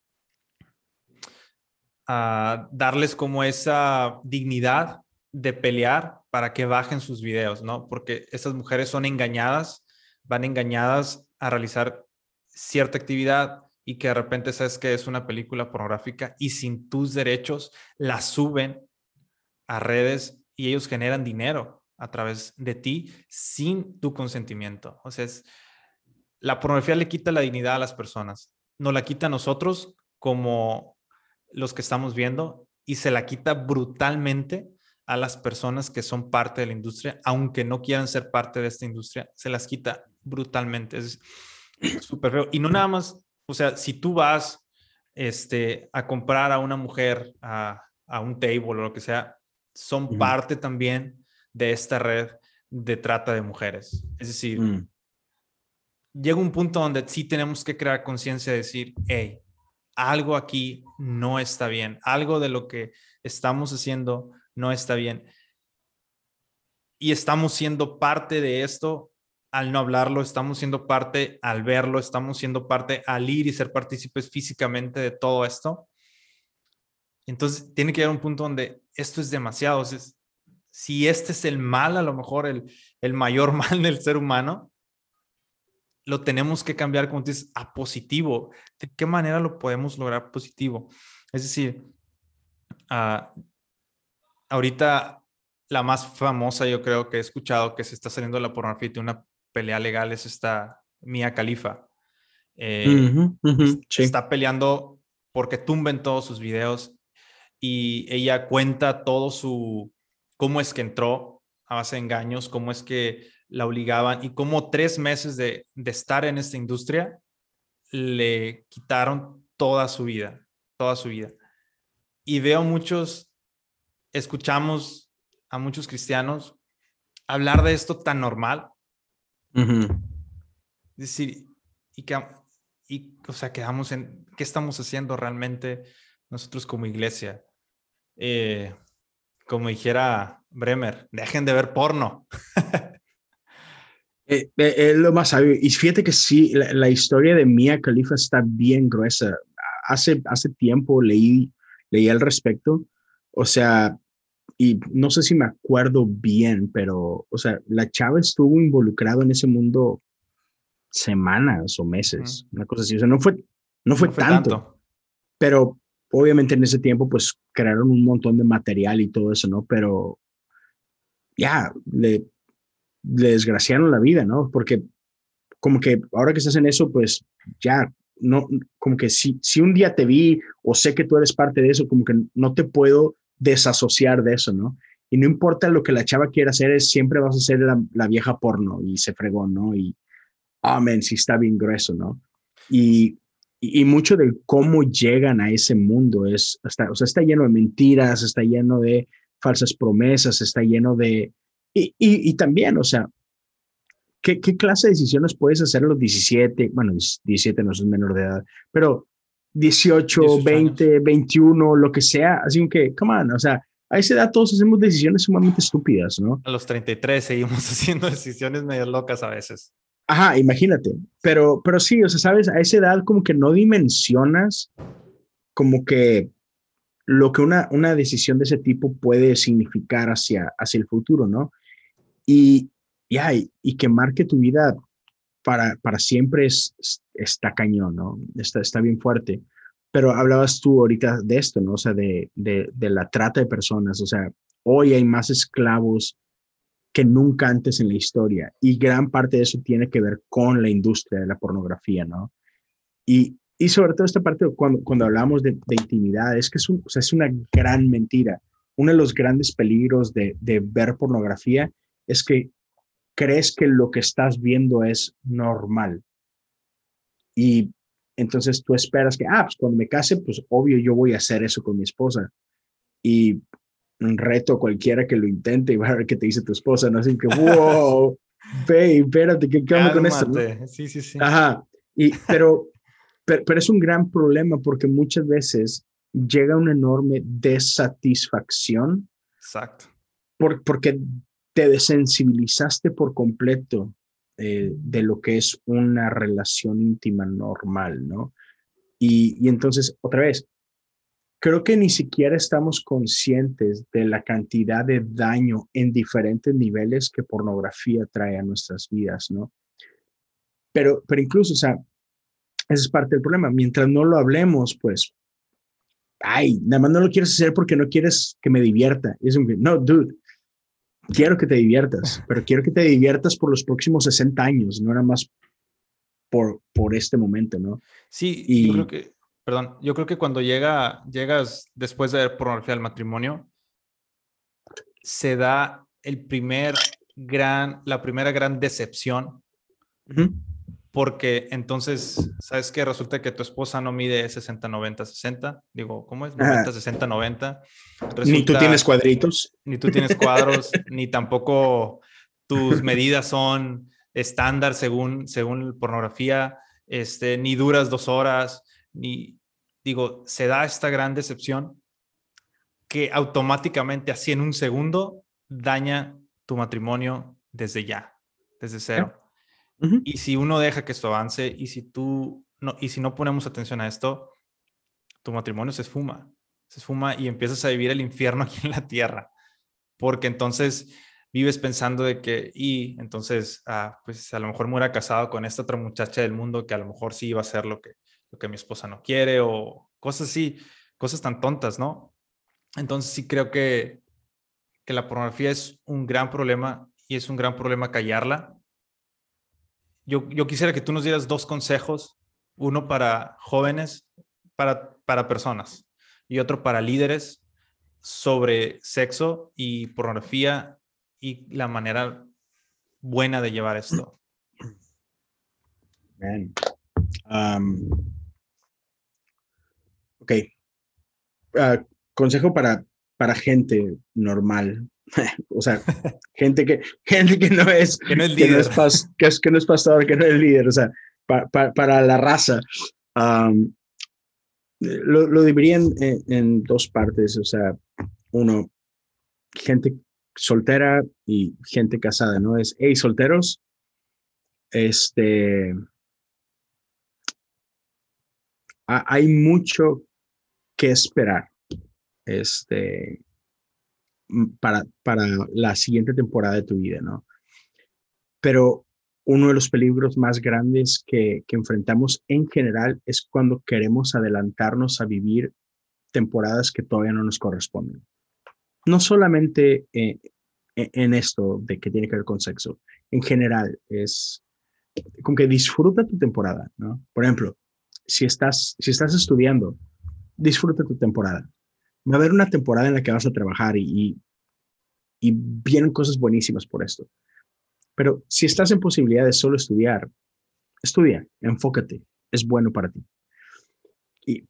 a darles como esa dignidad de pelear para que bajen sus videos, ¿no? Porque esas mujeres son engañadas, van engañadas a realizar cierta actividad y que de repente sabes que es una película pornográfica y sin tus derechos la suben a redes y ellos generan dinero a través de ti sin tu consentimiento. O sea, es, la pornografía le quita la dignidad a las personas, nos la quita a nosotros como los que estamos viendo y se la quita brutalmente a las personas que son parte de la industria, aunque no quieran ser parte de esta industria, se las quita brutalmente. Es (clears throat) súper feo. Y no nada más, o sea, si tú vas este, a comprar a una mujer a, un table o lo que sea, son parte también de esta red de trata de mujeres. Es decir, mm. llega un punto donde sí tenemos que crear conciencia de decir, hey, algo aquí no está bien, algo de lo que estamos haciendo no está bien. Y estamos siendo parte de esto al no hablarlo, estamos siendo parte al verlo, estamos siendo parte al ir y ser partícipes físicamente de todo esto. Entonces tiene que llegar un punto donde esto es demasiado. Si este es el mal, a lo mejor el, el mayor (laughs) mal del ser humano, lo tenemos que cambiar, como dices, a positivo. ¿De qué manera lo podemos lograr positivo? Es decir, uh, ahorita la más famosa yo creo que he escuchado que se está saliendo de la pornografía de una pelea legal es esta Mia Khalifa. Eh, está peleando porque tumben todos sus videos y ella cuenta todo su, cómo es que entró a base de engaños, cómo es que la obligaban y cómo tres meses de, de estar en esta industria le quitaron toda su vida, toda su vida. Y veo muchos, escuchamos a muchos cristianos hablar de esto tan normal, es decir, y que, y, o sea, quedamos en, ¿qué estamos haciendo realmente nosotros como iglesia? Eh, como dijera Bremer, dejen de ver porno. (laughs) Eh, eh, es lo más sabio. Y fíjate que sí, la, historia de Mia Khalifa está bien gruesa. Hace, hace tiempo leí, leí al respecto. O sea, y no sé si me acuerdo bien, pero, o sea, la chava estuvo involucrado en ese mundo semanas o meses, una cosa así. O sea, no fue, no fue, tanto, pero obviamente en ese tiempo, pues crearon un montón de material y todo eso, ¿no? Pero ya, le, le desgraciaron la vida, ¿no? Porque como que ahora que estás en eso, pues ya, no, como que si, si un día te vi o sé que tú eres parte de eso, como que no te puedo desasociar de eso, ¿no? Y no importa lo que la chava quiera hacer, es siempre vas a ser la, vieja porno y se fregó, ¿no? Y, amén, sí está bien grueso, ¿no? Y, y, mucho de cómo llegan a ese mundo es, está, o sea, está lleno de mentiras, está lleno de falsas promesas, está lleno de... Y, y, también, o sea, ¿qué, ¿qué, clase de decisiones puedes hacer a los 17? Bueno, 17 no es menor de edad, pero 18, 20, 21, lo que sea. Así que, come on, o sea, a esa edad todos hacemos decisiones sumamente estúpidas, ¿no? A los 33 seguimos (laughs) haciendo decisiones medio locas a veces. Ajá, imagínate. Pero, pero sí, o sea, sabes, a esa edad como que no dimensionas como que lo que una, una decisión de ese tipo puede significar hacia, hacia el futuro, ¿no? Y, ya, y, y que marque tu vida para, para siempre es, está cañón, ¿no? Está, está bien fuerte. Pero hablabas tú ahorita de esto, ¿no? O sea, de, de, de la trata de personas. O sea, hoy hay más esclavos que nunca antes en la historia. Y gran parte de eso tiene que ver con la industria de la pornografía, ¿no? Y, y sobre todo esta parte, cuando, cuando hablamos de, de intimidad, es que es, una gran mentira. Uno de los grandes peligros de, de ver pornografía es que crees que lo que estás viendo es normal. Y entonces tú esperas que, ah, pues cuando me case, pues obvio yo voy a hacer eso con mi esposa. Y reto a cualquiera que lo intente y va a ver qué te dice tu esposa, ¿no? Así que, wow, ve, espérate, ¿qué cambia con esto? Sí, sí, sí. Ajá. Y, pero, pero, pero, es un gran problema porque muchas veces llega una enorme desatisfacción. Exacto. Por, porque te desensibilizaste por completo eh, de lo que es una relación íntima normal, ¿no? Y, y entonces, otra vez, creo que ni siquiera estamos conscientes de la cantidad de daño en diferentes niveles que pornografía trae a nuestras vidas, ¿no? Pero, pero incluso, o sea, ese es parte del problema. Mientras no lo hablemos, pues, ay, nada más no lo quieres hacer porque no quieres que me divierta. es un, no, dude, quiero que te diviertas, (laughs) pero quiero que te diviertas por los próximos 60 años, no nada más por, por este momento, ¿no? Sí, y, yo creo que, perdón, yo creo que cuando llega, llegas después de pornografía al matrimonio, se da el primer gran, la primera gran decepción. Porque entonces, ¿sabes qué? Resulta que tu esposa no mide 60, 90, 60. Digo, ¿cómo es? 90, 60, 90. ni tú tienes cuadritos. Ni tú tienes cuadros, (laughs) ni tampoco tus medidas son estándar según, según pornografía, este, ni duras dos horas, ni, digo, se da esta gran decepción que automáticamente, así en un segundo, daña tu matrimonio desde ya, desde cero. Y si uno deja que esto avance y si tú no, y si no ponemos atención a esto, tu matrimonio se esfuma, se esfuma y empiezas a vivir el infierno (laughs) aquí en la tierra. Porque entonces vives pensando de que, y entonces, ah, pues a lo mejor me hubiera casado con esta otra muchacha del mundo que a lo mejor sí iba a hacer lo que, lo que mi esposa no quiere o cosas así, cosas tan tontas, ¿no? Entonces sí creo que, que la pornografía es un gran problema y es un gran problema callarla. Yo, yo quisiera que tú nos dieras dos consejos, uno para jóvenes, para, para personas y otro para líderes sobre sexo y pornografía y la manera buena de llevar esto. Um, ok. Ah, consejo para, para gente normal. (laughs) o sea, gente que, gente que no es, (laughs) que no es líder. Que es, que, no es pastor, que no es líder. O sea, para la raza. Um, lo, lo dividirían en, en, dos partes. O sea, uno, gente soltera y gente casada, ¿no? Es, hey, solteros, este, hay mucho que esperar, este, para, para la siguiente temporada de tu vida, ¿no? Pero uno de los peligros más grandes que, que enfrentamos en general es cuando queremos adelantarnos a vivir temporadas que todavía no nos corresponden no solamente eh, e-, en esto de que tiene que ver con sexo, en general, es con que disfruta tu temporada, ¿no? Por ejemplo, si estás, si estás estudiando, disfruta tu temporada. Va a haber una temporada en la que vas a trabajar y, y, vienen cosas buenísimas por esto. Pero si estás en posibilidad de solo estudiar, estudia, enfócate, es bueno para ti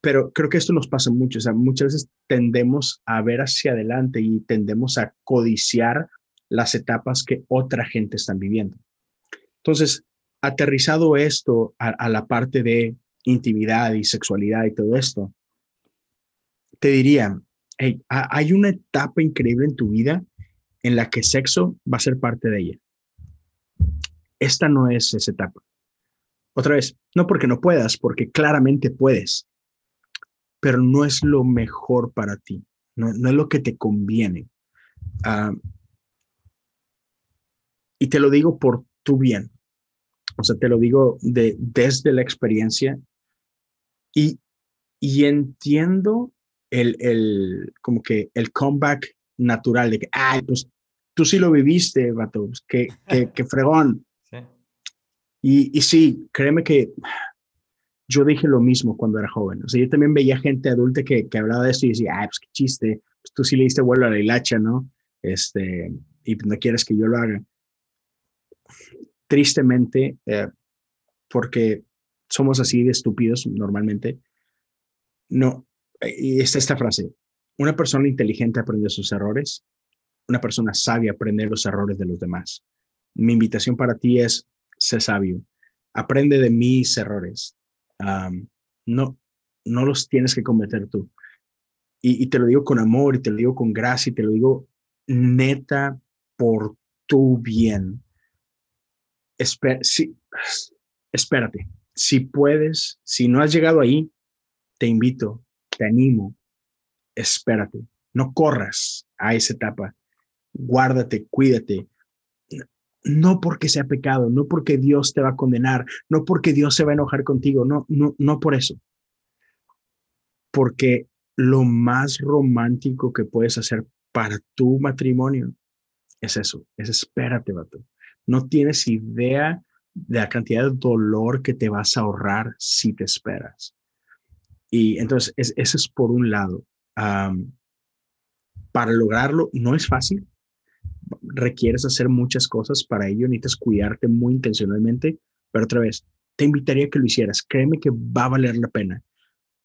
pero creo que esto nos pasa mucho, o sea, muchas veces tendemos a ver hacia adelante y tendemos a codiciar las etapas que otra gente está viviendo. Entonces, aterrizado esto a, la parte de intimidad y sexualidad y todo esto, te diría, hay una etapa increíble en tu vida en la que sexo va a ser parte de ella. Esta no es esa etapa. Otra vez, no porque no puedas, porque claramente puedes pero no es lo mejor para ti, no, es lo que te conviene. Ah, y te lo digo por tu bien, o sea, te lo digo de, desde la experiencia y, y entiendo el, el, como que el comeback natural de que, ay, pues tú sí lo viviste, vato, pues, que, que, (laughs) fregón. Y, y sí, créeme que yo dije lo mismo cuando era joven. O sea, yo también veía gente adulta que, que hablaba de esto y decía, ay, pues qué chiste, pues tú sí le diste vuelo a la hilacha, ¿no? Este, y pues no quieres que yo lo haga. Tristemente, eh, porque somos así de estúpidos normalmente, no, y esta frase, una persona inteligente aprende sus errores, una persona sabia aprende los errores de los demás. Mi invitación para ti es, sé sabio, aprende de mis errores, no, no los tienes que cometer tú. Y, te lo digo con amor y te lo digo con gracia y te lo digo neta por tu bien. espérate, si puedes, si no has llegado ahí, te invito, te animo, espérate, no corras a esa etapa, guárdate, cuídate, no porque sea pecado, no porque Dios te va a condenar, no porque Dios se va a enojar contigo, no, no, no por eso. Porque lo más romántico que puedes hacer para tu matrimonio es eso, es espérate, vato. No tienes idea de la cantidad de dolor que te vas a ahorrar si te esperas. Y entonces, es, eso es por un lado. para lograrlo, no es fácil, requieres hacer muchas cosas para ello, necesitas cuidarte muy intencionalmente, pero otra vez, te invitaría a que lo hicieras. Créeme que va a valer la pena.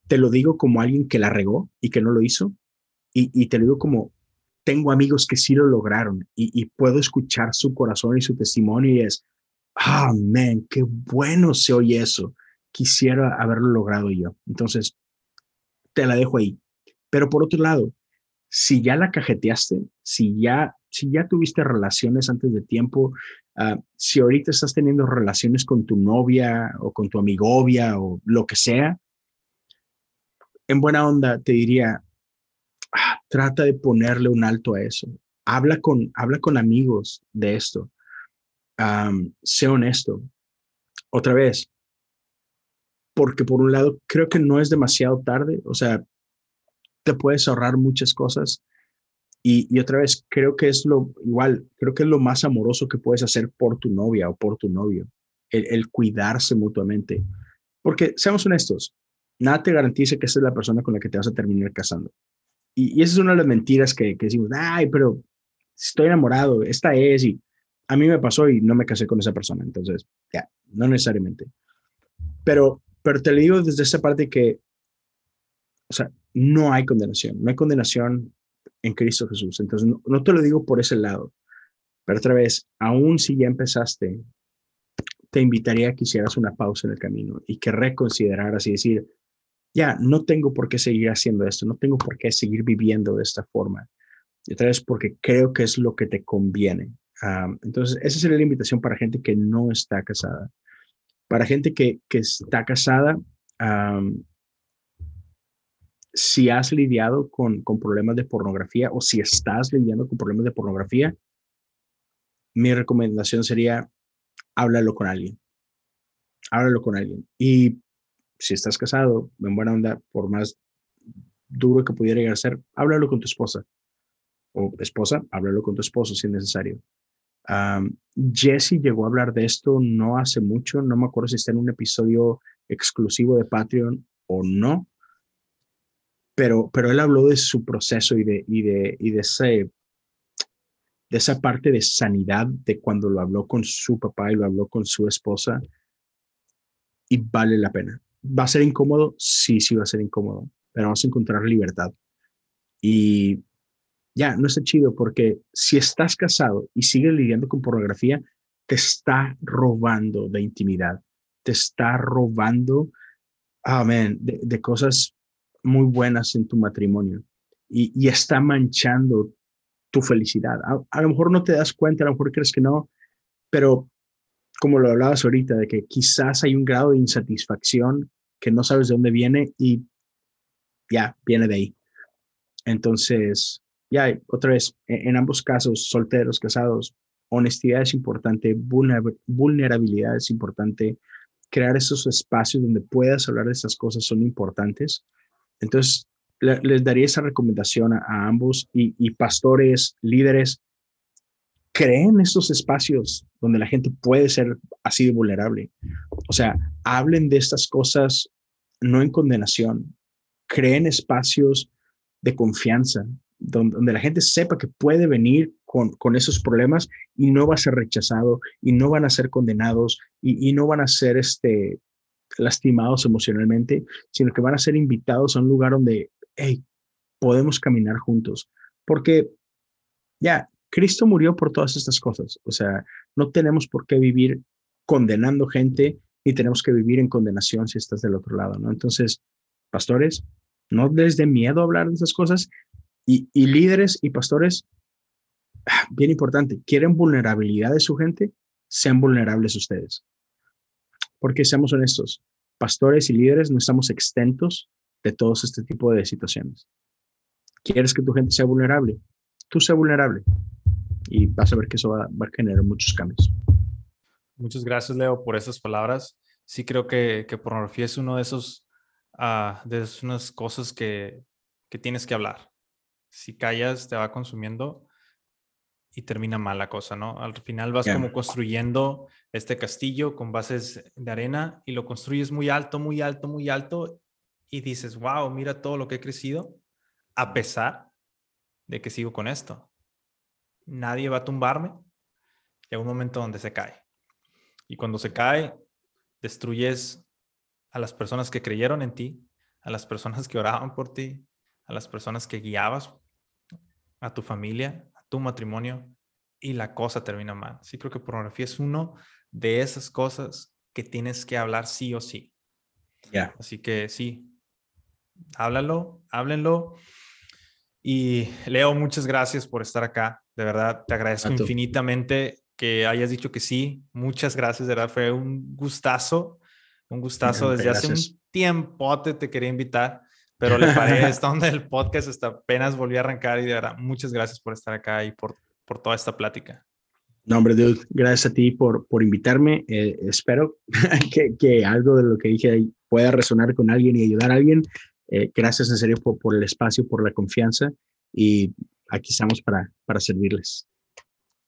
Te lo digo como alguien que la regó y que no lo hizo, y, te lo digo como tengo amigos que sí lo lograron y, puedo escuchar su corazón y su testimonio y es, ah, man, qué bueno se oye eso. Quisiera haberlo logrado yo. Entonces, te la dejo ahí. Pero por otro lado, si ya la cajeteaste, si ya, si ya tuviste relaciones antes de tiempo, ah, si ahorita estás teniendo relaciones con tu novia o con tu amigovia o lo que sea, en buena onda te diría, ah, trata de ponerle un alto a eso. Habla con, habla con amigos de esto. sé honesto. Otra vez, porque por un lado creo que no es demasiado tarde, o sea, te puedes ahorrar muchas cosas. Y, otra vez, creo que es lo igual, creo que es lo más amoroso que puedes hacer por tu novia o por tu novio, el, cuidarse mutuamente. Porque, seamos honestos, nada te garantiza que esa es la persona con la que te vas a terminar casando. Y, esa es una de las mentiras que, que, decimos, ay, pero estoy enamorado, esta es, y a mí me pasó y no me casé con esa persona, entonces, ya, no necesariamente. Pero, pero te lo digo desde esa parte que, o sea, no hay condenación, no hay condenación en Cristo Jesús. Entonces, no, te lo digo por ese lado, pero otra vez, aún si ya empezaste, te invitaría a que hicieras una pausa en el camino y que reconsideraras y decir, ya, no tengo por qué seguir haciendo esto, no tengo por qué seguir viviendo de esta forma. Y otra vez porque creo que es lo que te conviene. entonces, esa sería la invitación para gente que no está casada. Para gente que, que está casada, si has lidiado con, con problemas de pornografía o si estás lidiando con problemas de pornografía, mi recomendación sería háblalo con alguien. Háblalo con alguien. Y si estás casado, en buena onda, por más duro que pudiera llegar a ser, háblalo con tu esposa. O esposa, háblalo con tu esposo si es necesario. Jesse llegó a hablar de esto no hace mucho, no me acuerdo si está en un episodio exclusivo de Patreon o no, pero, pero él habló de su proceso y de, y de, y de, ese, de esa parte de sanidad de cuando lo habló con su papá y lo habló con su esposa y vale la pena. ¿Va a ser incómodo? Sí, sí va a ser incómodo, pero vamos a encontrar libertad. Y ya, no está chido porque si estás casado y sigues lidiando con pornografía, te está robando de intimidad, te está robando, amén, de, cosas muy buenas en tu matrimonio y, y está manchando tu felicidad. A, a, lo mejor no te das cuenta, a lo mejor crees que no, pero como lo hablabas ahorita, de que quizás hay un grado de insatisfacción que no sabes de dónde viene y ya viene de ahí. Entonces, ya otra vez, e, en, ambos casos, solteros, casados, honestidad es importante, vulnerabilidad es importante, crear esos espacios donde puedas hablar de esas cosas son importantes. Entonces, les daría esa recomendación a, ambos y, y, pastores, líderes, creen estos espacios donde la gente puede ser así de vulnerable. O sea, hablen de estas cosas no en condenación, creen espacios de confianza, donde, la gente sepa que puede venir con, con, esos problemas y no va a ser rechazado y no van a ser condenados y, no van a ser este, lastimados emocionalmente, sino que van a ser invitados a un lugar donde, hey, podemos caminar juntos. Porque ya, Cristo murió por todas estas cosas. O sea, no tenemos por qué vivir condenando gente y tenemos que vivir en condenación si estás del otro lado, ¿no? Entonces, pastores, no les dé miedo hablar de esas cosas y, líderes y pastores, bien importante, quieren vulnerabilidad de su gente, sean vulnerables ustedes. Porque seamos honestos, pastores y líderes no estamos exentos de todos este tipo de situaciones. ¿Quieres que tu gente sea vulnerable? Tú sea vulnerable y vas a ver que eso va, a generar muchos cambios. Muchas gracias, Leo, por esas palabras. Sí creo que, que pornografía es uno de esos, uh, de esas cosas que, que tienes que hablar. Si callas, te va consumiendo y termina mal la cosa, ¿no? Al final vas como construyendo este castillo con bases de arena y lo construyes muy alto, muy alto, muy alto y dices, wow, mira todo lo que he crecido a pesar de que sigo con esto. nadie va a tumbarme. Llega un momento donde se cae. Y cuando se cae, destruyes a las personas que creyeron en ti, a las personas que oraban por ti, a las personas que guiabas, a tu familia, a tu matrimonio, y la cosa termina mal. Sí creo que pornografía es uno de esas cosas que tienes que hablar sí o sí. Ya. Así que sí, háblalo, háblenlo. Y Leo, muchas gracias por estar acá. De verdad, te agradezco infinitamente que hayas dicho que sí. Muchas gracias, de verdad, fue un gustazo, un gustazo. Desde hace un tiempo te quería invitar, pero le paré (laughs) esta onda del podcast hasta apenas volví a arrancar y de verdad, muchas gracias por estar acá y por, por toda esta plática. No, hombre, dude, gracias a ti por, por invitarme. Eh, espero (laughs) que, que, algo de lo que dije pueda resonar con alguien y ayudar a alguien. Eh, gracias en serio por, por, el espacio, por la confianza y aquí estamos para, para servirles.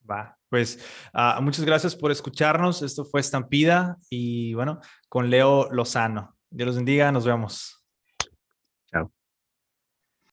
Va, pues uh, muchas gracias por escucharnos. Esto fue Estampida y bueno, con Leo Lozano. Dios los bendiga, nos vemos.